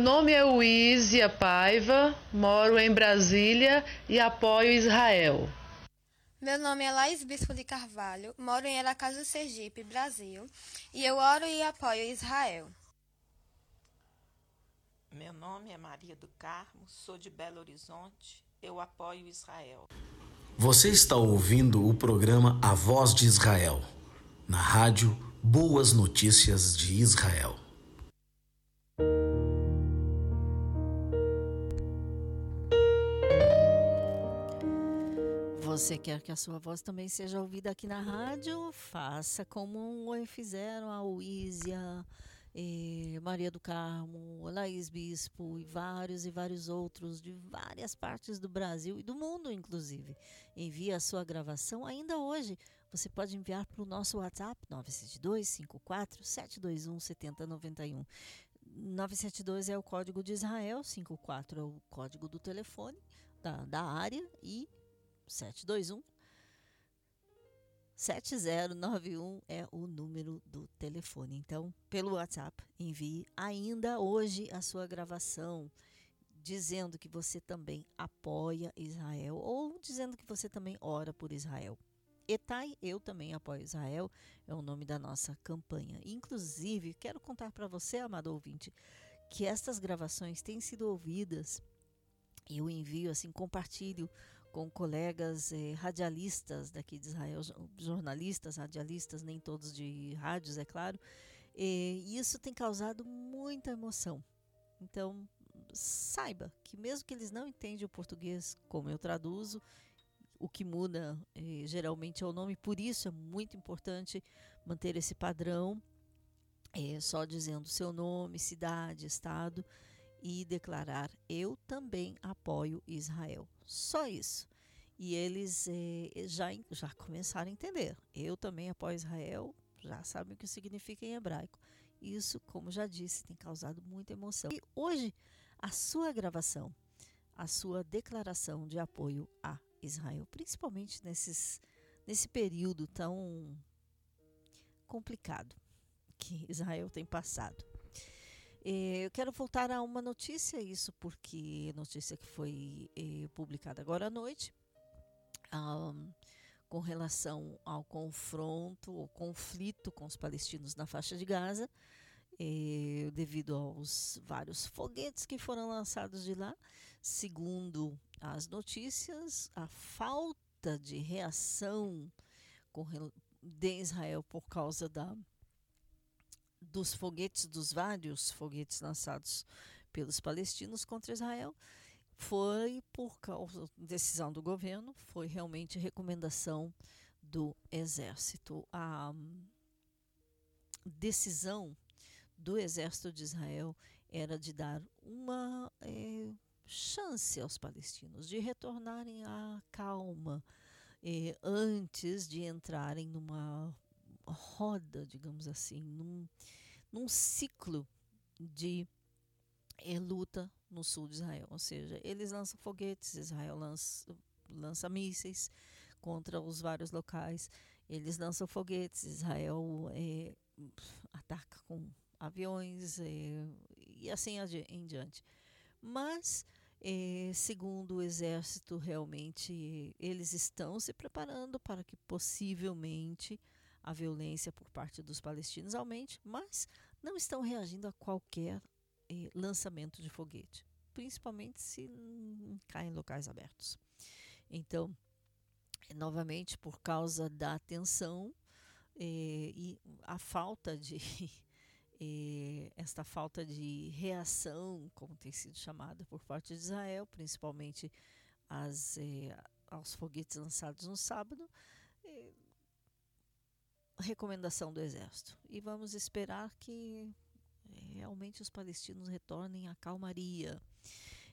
Nome é Uísia Paiva, moro em Brasília e apoio Israel. Meu nome é Laís Bispo de Carvalho, moro em Aracaju, Sergipe, Brasil, e eu oro e apoio Israel. Meu nome é Maria do Carmo, sou de Belo Horizonte, eu apoio Israel. Você está ouvindo o programa A Voz de Israel, na rádio Boas Notícias de Israel. Você quer que a sua voz também seja ouvida aqui na rádio? Faça como fizeram a Uísia, eh, Maria do Carmo, Laís Bispo e vários e vários outros de várias partes do Brasil e do mundo, inclusive. Envie a sua gravação ainda hoje. Você pode enviar para o nosso WhatsApp 972 54 721 7091. 972 é o código de Israel, 54 é o código do telefone da, da área e 721 7091 é o número do telefone. Então, pelo WhatsApp, envie ainda hoje a sua gravação dizendo que você também apoia Israel ou dizendo que você também ora por Israel. Etai, eu também apoio Israel, é o nome da nossa campanha. Inclusive, quero contar para você, amado ouvinte, que estas gravações têm sido ouvidas. Eu envio assim, compartilho com colegas eh, radialistas daqui de Israel, jornalistas, radialistas, nem todos de rádios, é claro. E isso tem causado muita emoção. Então, saiba que mesmo que eles não entendem o português como eu traduzo, o que muda eh, geralmente é o nome, por isso é muito importante manter esse padrão, eh, só dizendo seu nome, cidade, estado e declarar: Eu também apoio Israel. Só isso. E eles eh, já, já começaram a entender. Eu também apoio Israel, já sabem o que significa em hebraico. Isso, como já disse, tem causado muita emoção. E hoje, a sua gravação, a sua declaração de apoio a Israel, principalmente nesses, nesse período tão complicado que Israel tem passado. Eh, eu quero voltar a uma notícia, isso porque notícia que foi eh, publicada agora à noite, com relação ao confronto, ou conflito com os palestinos na faixa de Gaza, eh, devido aos vários foguetes que foram lançados de lá. Segundo as notícias, a falta de reação de Israel por causa da dos foguetes, dos vários foguetes lançados pelos palestinos contra Israel, foi por causa decisão do governo, foi realmente recomendação do exército. A decisão do exército de Israel era de dar uma é, chance aos palestinos de retornarem à calma eh, antes de entrarem numa roda, digamos assim, num, num ciclo de é, luta no sul de Israel. Ou seja, eles lançam foguetes, Israel lança, lança mísseis contra os vários locais, eles lançam foguetes, Israel é, ataca com aviões é, e assim em diante. Mas, é, segundo o exército, realmente eles estão se preparando para que possivelmente a violência por parte dos palestinos aumente, mas não estão reagindo a qualquer eh, lançamento de foguete, principalmente se cai em locais abertos. Então, novamente, por causa da tensão eh, e a falta de eh, esta falta de reação, como tem sido chamada por parte de Israel, principalmente as, eh, aos foguetes lançados no sábado, recomendação do exército. E vamos esperar que eh, realmente os palestinos retornem à calmaria.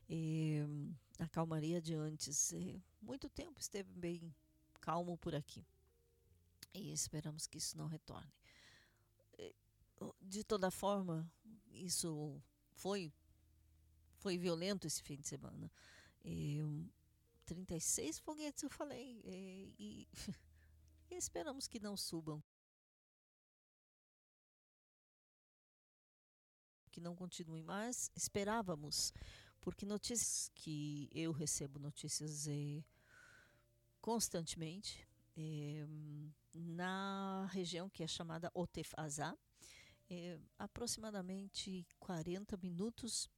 E, a calmaria de antes. E muito tempo esteve bem calmo por aqui. E esperamos que isso não retorne. De toda forma, isso foi foi violento esse fim de semana. E, 36 foguetes eu falei. E esperamos que não subam. Que não continue mais, esperávamos, porque notícias que eu recebo notícias eh, constantemente é, na região que é chamada Otef Azá, é, aproximadamente 40 minutos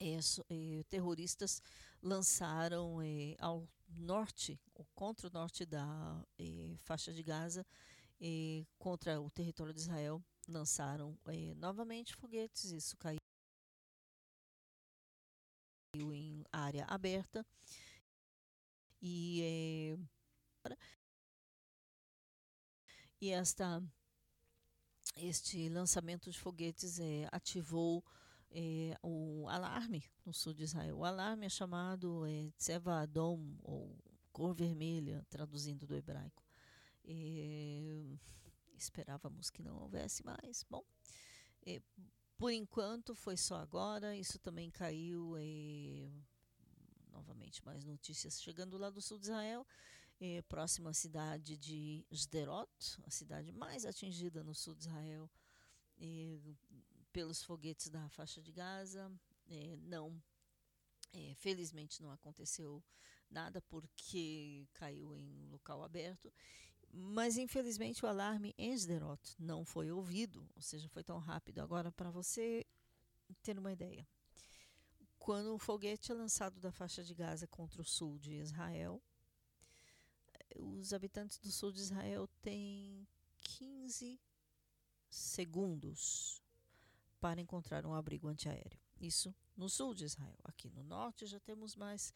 é, é, terroristas lançaram é, ao norte, contra o norte da faixa de Gaza, contra o território de Israel, lançaram novamente foguetes. Isso caiu em área aberta e e esta este lançamento de foguetes é, ativou é, o alarme no sul de Israel. O alarme é chamado é, Tseva Adom, ou cor vermelha, traduzindo do hebraico. É, esperávamos que não houvesse mais. Bom, é, por enquanto foi só agora. Isso também caiu. É, novamente, mais notícias chegando lá do sul de Israel eh, próximo à cidade de Sderot, a cidade mais atingida no sul de Israel eh, pelos foguetes da faixa de Gaza. Eh, não, felizmente não aconteceu nada porque caiu em local aberto. Mas infelizmente o alarme em Sderot não foi ouvido, ou seja, foi tão rápido. Agora, para você ter uma ideia, quando o foguete é lançado da faixa de Gaza contra o sul de Israel, os habitantes do sul de Israel têm 15 segundos para encontrar um abrigo antiaéreo. Isso no sul de Israel. Aqui no norte já temos mais,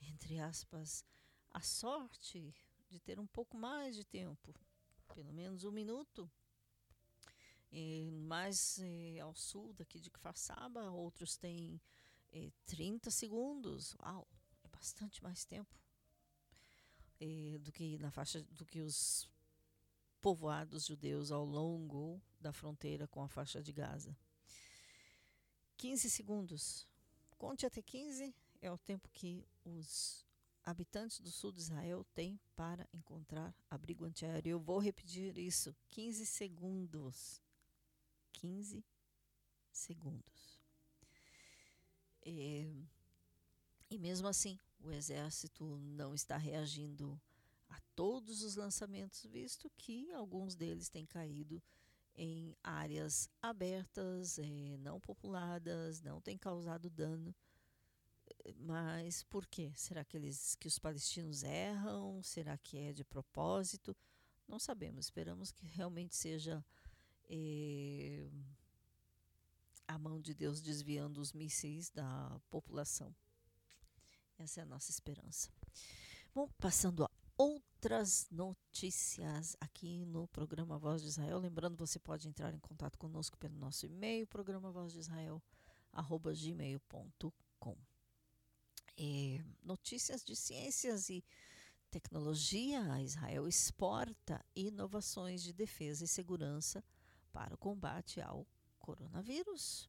entre aspas, a sorte de ter um pouco mais de tempo, pelo menos um minuto. E mais eh, ao sul daqui de Kfar Saba, outros têm eh, 30 segundos. Uau, é bastante mais tempo eh, do que na faixa do que os povoados judeus ao longo da fronteira com a faixa de Gaza. 15 segundos. Conte até 15 é o tempo que os habitantes do sul de Israel têm para encontrar abrigo antiaéreo. Eu vou repetir isso: 15 segundos. 15 segundos. É, e mesmo assim, o exército não está reagindo a todos os lançamentos, visto que alguns deles têm caído em áreas abertas, eh, não populadas, não têm causado dano. Mas por quê? Será que, eles, que os palestinos erram? Será que é de propósito? Não sabemos. Esperamos que realmente seja eh, a mão de Deus desviando os mísseis da população. Essa é a nossa esperança. Bom, passando a outras notícias aqui no programa Voz de Israel. Lembrando, você pode entrar em contato conosco pelo nosso e-mail, programa Voz de Israel, arroba gmail.com. É, notícias de ciências e tecnologia. Israel exporta inovações de defesa e segurança para o combate ao coronavírus.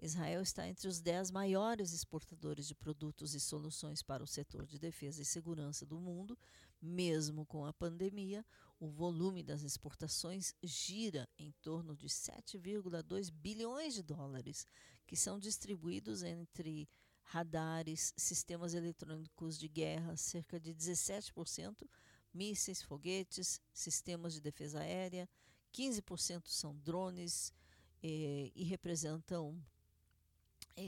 Israel está entre os dez maiores exportadores de produtos e soluções para o setor de defesa e segurança do mundo. Mesmo com a pandemia, o volume das exportações gira em torno de 7,2 bilhões de dólares, que são distribuídos entre radares, sistemas eletrônicos de guerra, cerca de 17%, mísseis, foguetes, sistemas de defesa aérea, 15% são drones eh, e representam é,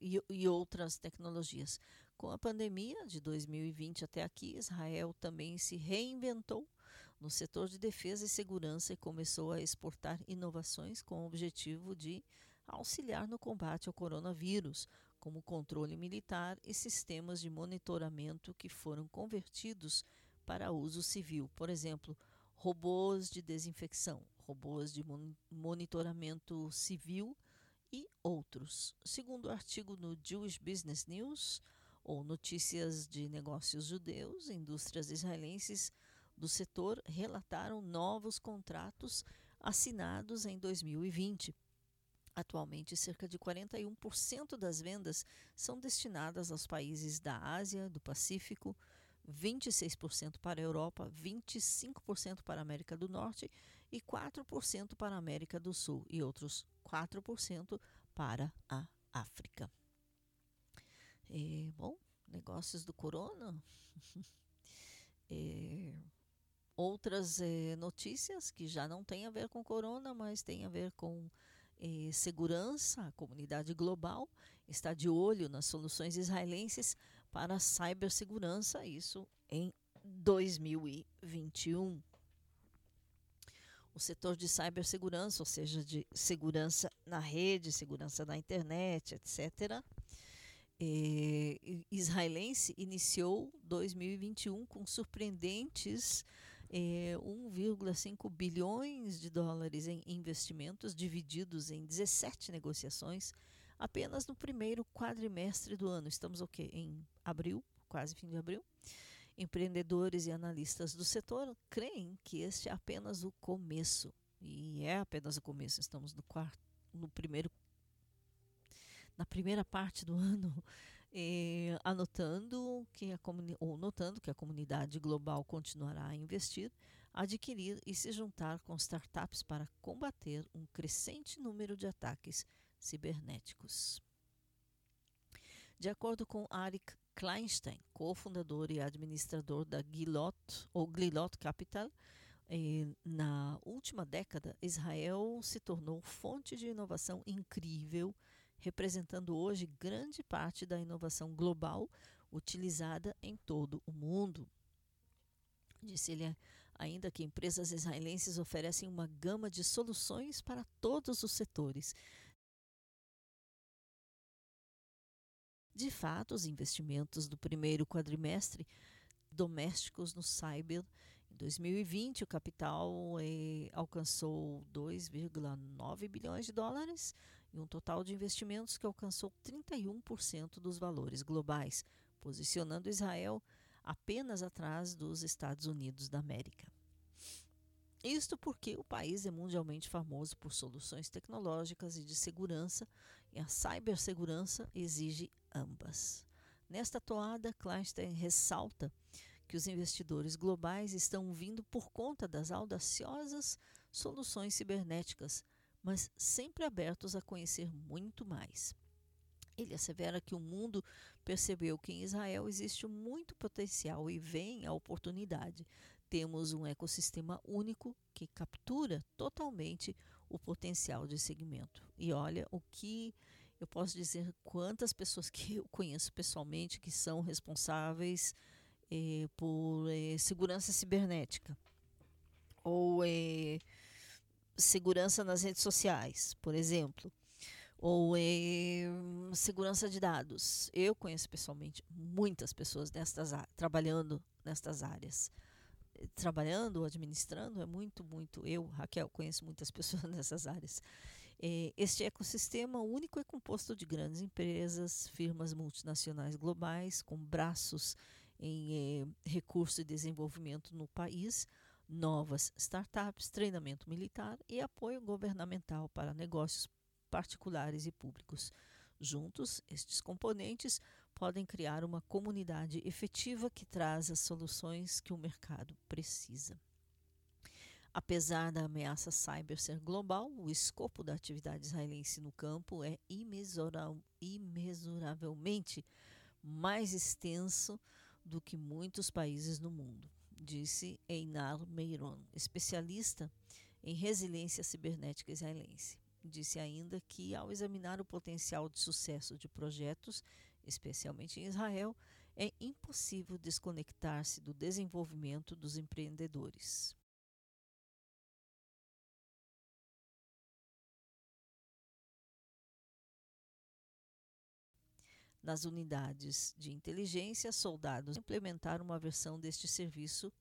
e, e outras tecnologias. Com a pandemia de 2020 até aqui, Israel também se reinventou no setor de defesa e segurança e começou a exportar inovações com o objetivo de auxiliar no combate ao coronavírus, como controle militar e sistemas de monitoramento que foram convertidos para uso civil. Por exemplo, robôs de desinfecção, robôs de monitoramento civil e outros. Segundo o artigo no Jewish Business News, ou Notícias de Negócios Judeus, indústrias israelenses do setor relataram novos contratos assinados em 2020. Atualmente, cerca de 41% das vendas são destinadas aos países da Ásia, do Pacífico, 26% para a Europa, 25% para a América do Norte e 4% para a América do Sul e outros 4% para a África. E, bom, negócios do corona. É, outras é, notícias que já não têm a ver com corona, mas têm a ver com é, segurança. A comunidade global está de olho nas soluções israelenses para a cibersegurança, isso em 2021. O setor de cibersegurança, ou seja, de segurança na rede, segurança na internet, etc., eh, israelense iniciou 2021 com surpreendentes eh, 1,5 bilhões de dólares em investimentos divididos em 17 negociações apenas no primeiro quadrimestre do ano. Estamos o quê? Em abril, quase fim de abril. Empreendedores e analistas do setor creem que este é apenas o começo. E é apenas o começo. Estamos no quarto, no primeiro na primeira parte do ano, eh, anotando que a ou notando que a comunidade global continuará a investir, adquirir e se juntar com startups para combater um crescente número de ataques cibernéticos. De acordo com Arik Kleinstein, cofundador e administrador da Gilot ou Glilot Capital, eh, na última década, Israel se tornou fonte de inovação incrível, representando hoje grande parte da inovação global utilizada em todo o mundo. Disse ele ainda que empresas israelenses oferecem uma gama de soluções para todos os setores, De fato, os investimentos do primeiro quadrimestre domésticos no cyber em 2020 o capital eh, alcançou 2,9 bilhões de dólares e um total de investimentos que alcançou 31% dos valores globais, posicionando Israel apenas atrás dos Estados Unidos da América. Isto porque o país é mundialmente famoso por soluções tecnológicas e de segurança, e a cibersegurança exige ambas. Nesta toada, Kleinstein ressalta que os investidores globais estão vindo por conta das audaciosas soluções cibernéticas, mas sempre abertos a conhecer muito mais. Ele assevera que o mundo percebeu que em Israel existe muito potencial e vem a oportunidade. Temos um ecossistema único que captura totalmente o potencial de segmento. E olha o que eu posso dizer quantas pessoas que eu conheço pessoalmente que são responsáveis eh, por eh, segurança cibernética ou eh, segurança nas redes sociais, por exemplo, ou segurança de dados. Eu conheço pessoalmente muitas pessoas nestas, trabalhando nestas áreas trabalhando, administrando, é muito, muito. Eu, Raquel, conheço muitas pessoas nessas áreas. É, este ecossistema único é composto de grandes empresas, firmas multinacionais globais, com braços em é, recurso e desenvolvimento no país, novas startups, treinamento militar e apoio governamental para negócios particulares e públicos. Juntos, estes componentes podem criar uma comunidade efetiva que traz as soluções que o mercado precisa. Apesar da ameaça cyber ser global, o escopo da atividade israelense no campo é imensuravelmente mais extenso do que muitos países no mundo, disse Einar Meiron, especialista em resiliência cibernética israelense. Disse ainda que, ao examinar o potencial de sucesso de projetos, especialmente em Israel, é impossível desconectar-se do desenvolvimento dos empreendedores. Nas unidades de inteligência, soldados implementaram uma versão deste serviço,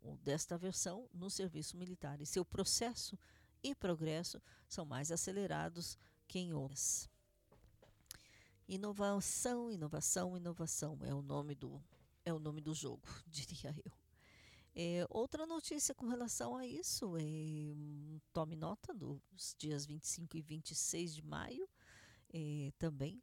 ou desta versão, no serviço militar, e seu processo e progresso são mais acelerados que em outras. Inovação, inovação, inovação é o nome do é o nome do jogo, diria eu. É, outra notícia com relação a isso é tome nota dos dias 25 e 26 de maio. É, também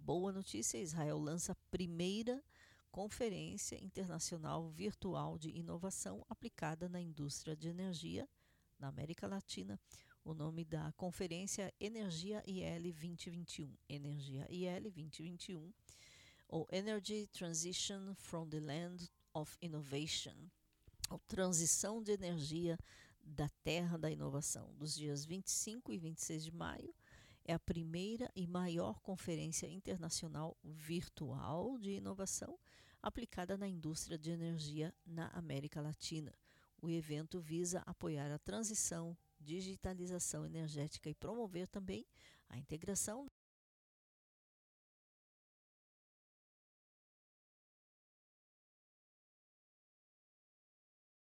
boa notícia: Israel lança primeira Conferência Internacional Virtual de Inovação aplicada na indústria de energia na América Latina. O nome da conferência é Energia IL 2021. Energia IL 2021, ou Energy Transition from the Land of Innovation, ou Transição de Energia da Terra da Inovação, dos dias 25 e 26 de maio. É a primeira e maior conferência internacional virtual de inovação aplicada na indústria de energia na América Latina. O evento visa apoiar a transição, digitalização energética e promover também a integração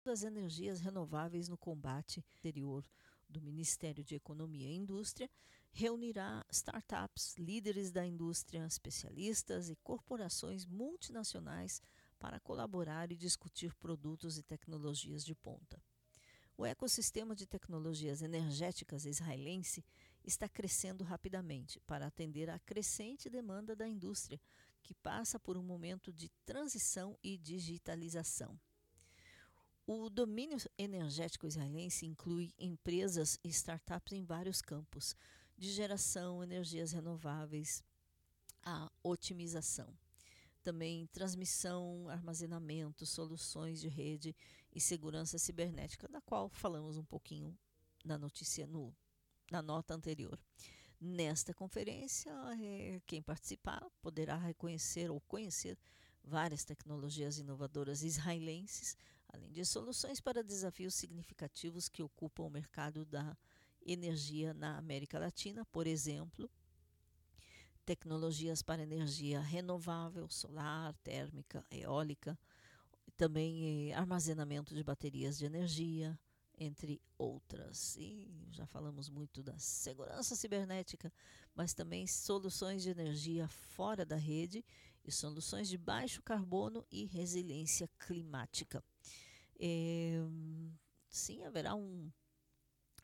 das energias renováveis no combate exterior do Ministério de Economia e Indústria reunirá startups, líderes da indústria, especialistas e corporações multinacionais para colaborar e discutir produtos e tecnologias de ponta. O ecossistema de tecnologias energéticas israelense está crescendo rapidamente para atender à crescente demanda da indústria, que passa por um momento de transição e digitalização. O domínio energético israelense inclui empresas e startups em vários campos, de geração, energias renováveis, a otimização. Também transmissão, armazenamento, soluções de rede e segurança cibernética, da qual falamos um pouquinho na notícia no, na nota anterior. Nesta conferência, é, quem participar poderá reconhecer ou conhecer várias tecnologias inovadoras israelenses, além de soluções para desafios significativos que ocupam o mercado da energia na América Latina, por exemplo, tecnologias para energia renovável, solar, térmica, eólica, também eh, armazenamento de baterias de energia, entre outras. E já falamos muito da segurança cibernética, mas também soluções de energia fora da rede e soluções de baixo carbono e resiliência climática. É, sim, haverá um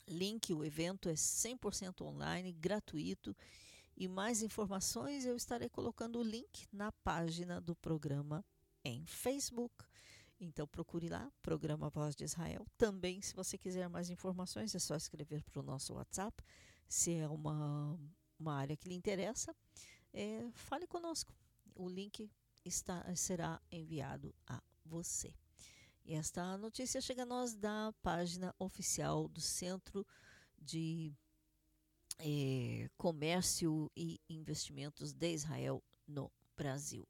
link, o evento é 100% online, gratuito. E mais informações eu estarei colocando o link na página do programa em Facebook. Então procure lá, Programa Voz de Israel. Também, se você quiser mais informações, é só escrever para o nosso WhatsApp. Se é uma, uma área que lhe interessa, é, fale conosco. O link está, será enviado a você. E esta notícia chega a nós da página oficial do Centro de eh, Comércio e Investimentos de Israel no Brasil.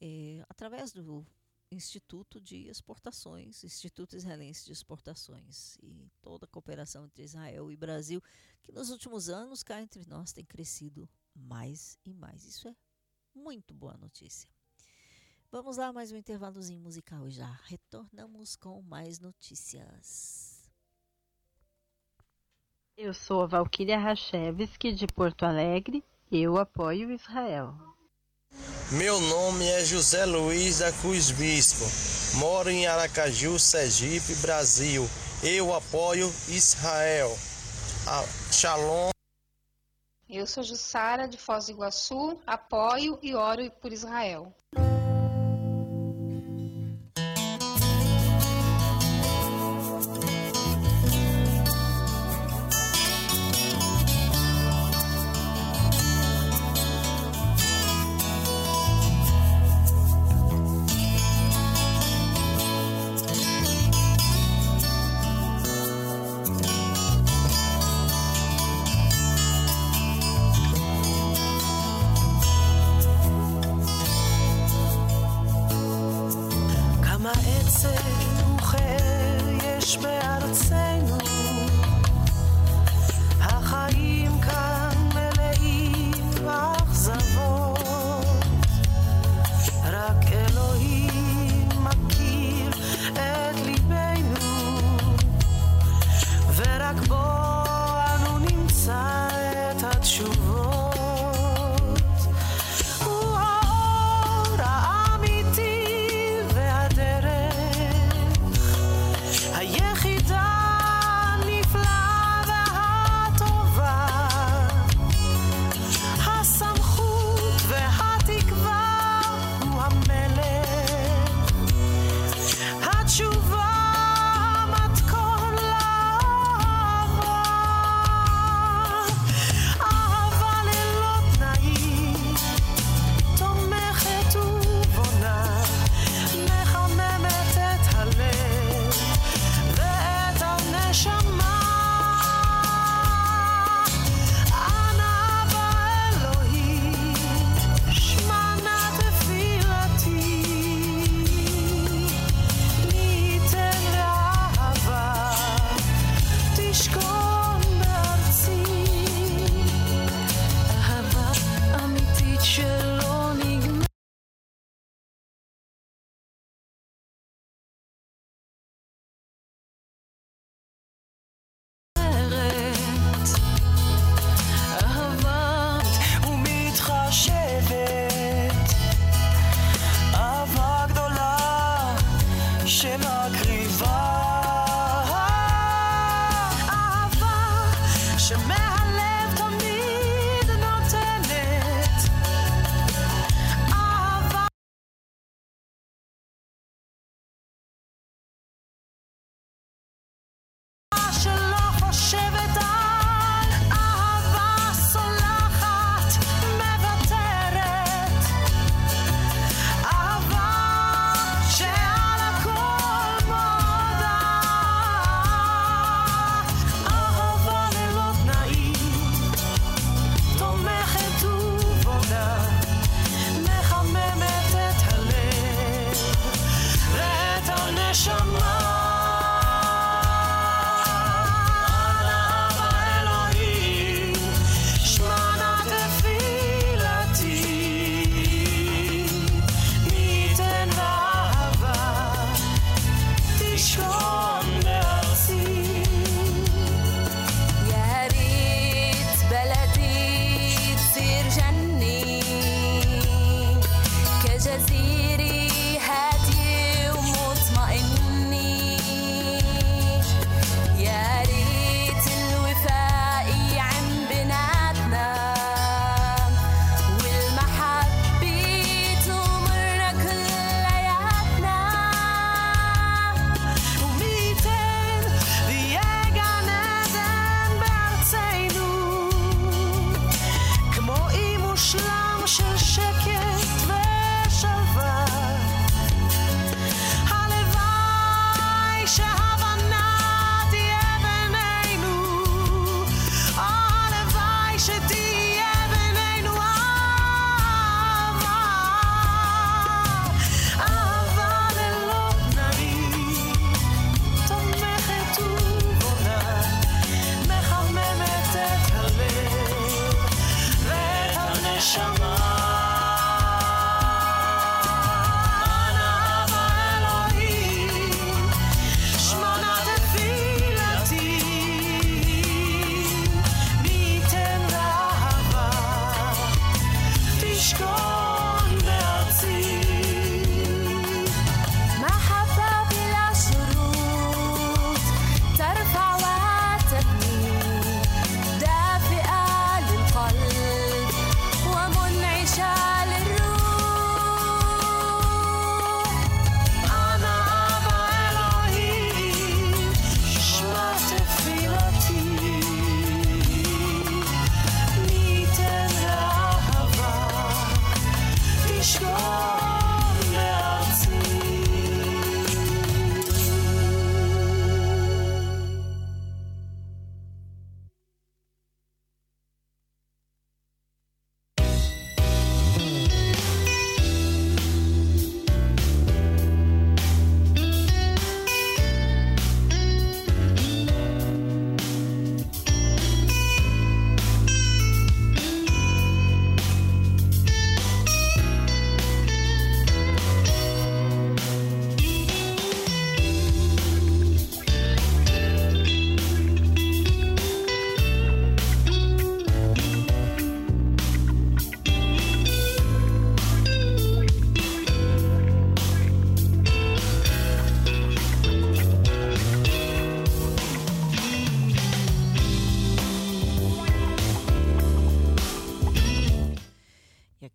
Eh, através do Instituto de Exportações, Instituto Israelense de Exportações e toda a cooperação entre Israel e Brasil, que nos últimos anos cá entre nós tem crescido mais e mais. Isso é muito boa notícia. Vamos lá, mais um intervalozinho musical e já retornamos com mais notícias. Eu sou a Valquíria Rachevski de Porto Alegre. Eu apoio Israel. Meu nome é José Luiz da Cruz Bispo. Moro em Aracaju, Sergipe, Brasil. Eu apoio Israel. Shalom. Eu sou Jussara de Foz do Iguaçu, apoio e oro por Israel.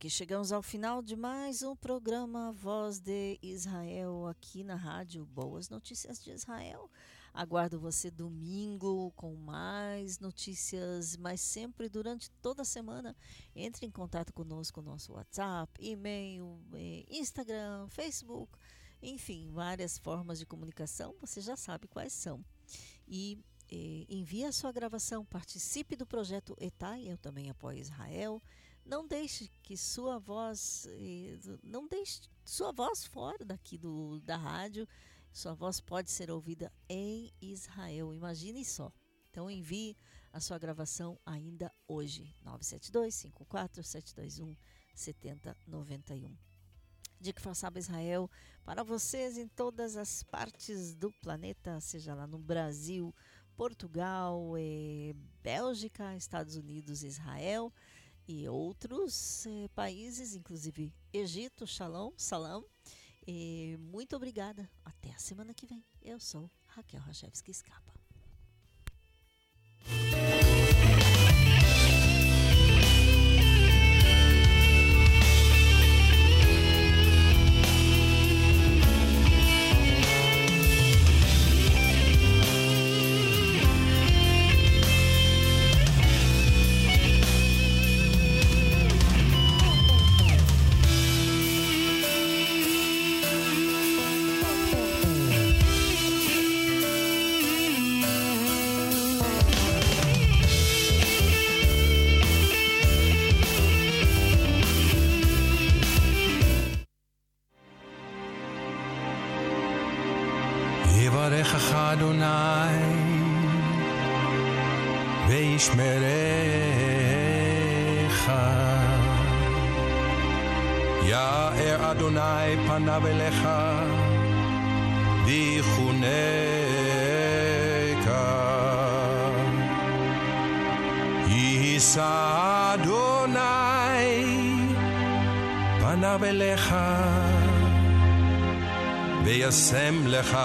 Aqui chegamos ao final de mais um programa Voz de Israel aqui na rádio Boas Notícias de Israel. Aguardo você domingo com mais notícias, mas sempre durante toda a semana. Entre em contato conosco no nosso WhatsApp, e-mail, eh, Instagram, Facebook, enfim, várias formas de comunicação. Você já sabe quais são. E eh, envie a sua gravação, participe do projeto ETAI, eu também apoio Israel. Não deixe que sua voz, eh, não deixe sua voz fora daqui do, da rádio. Sua voz pode ser ouvida em Israel. Imagine só. Então envie a sua gravação ainda hoje. 972 54 721 7091. De que façaba Israel para vocês em todas as partes do planeta, seja lá no Brasil, Portugal, eh, Bélgica, Estados Unidos, Israel e outros eh, países, inclusive Egito, Shalom, Salam, E muito obrigada. Até a semana que vem. Eu sou Raquel Rachevski Escapa. קסם לך.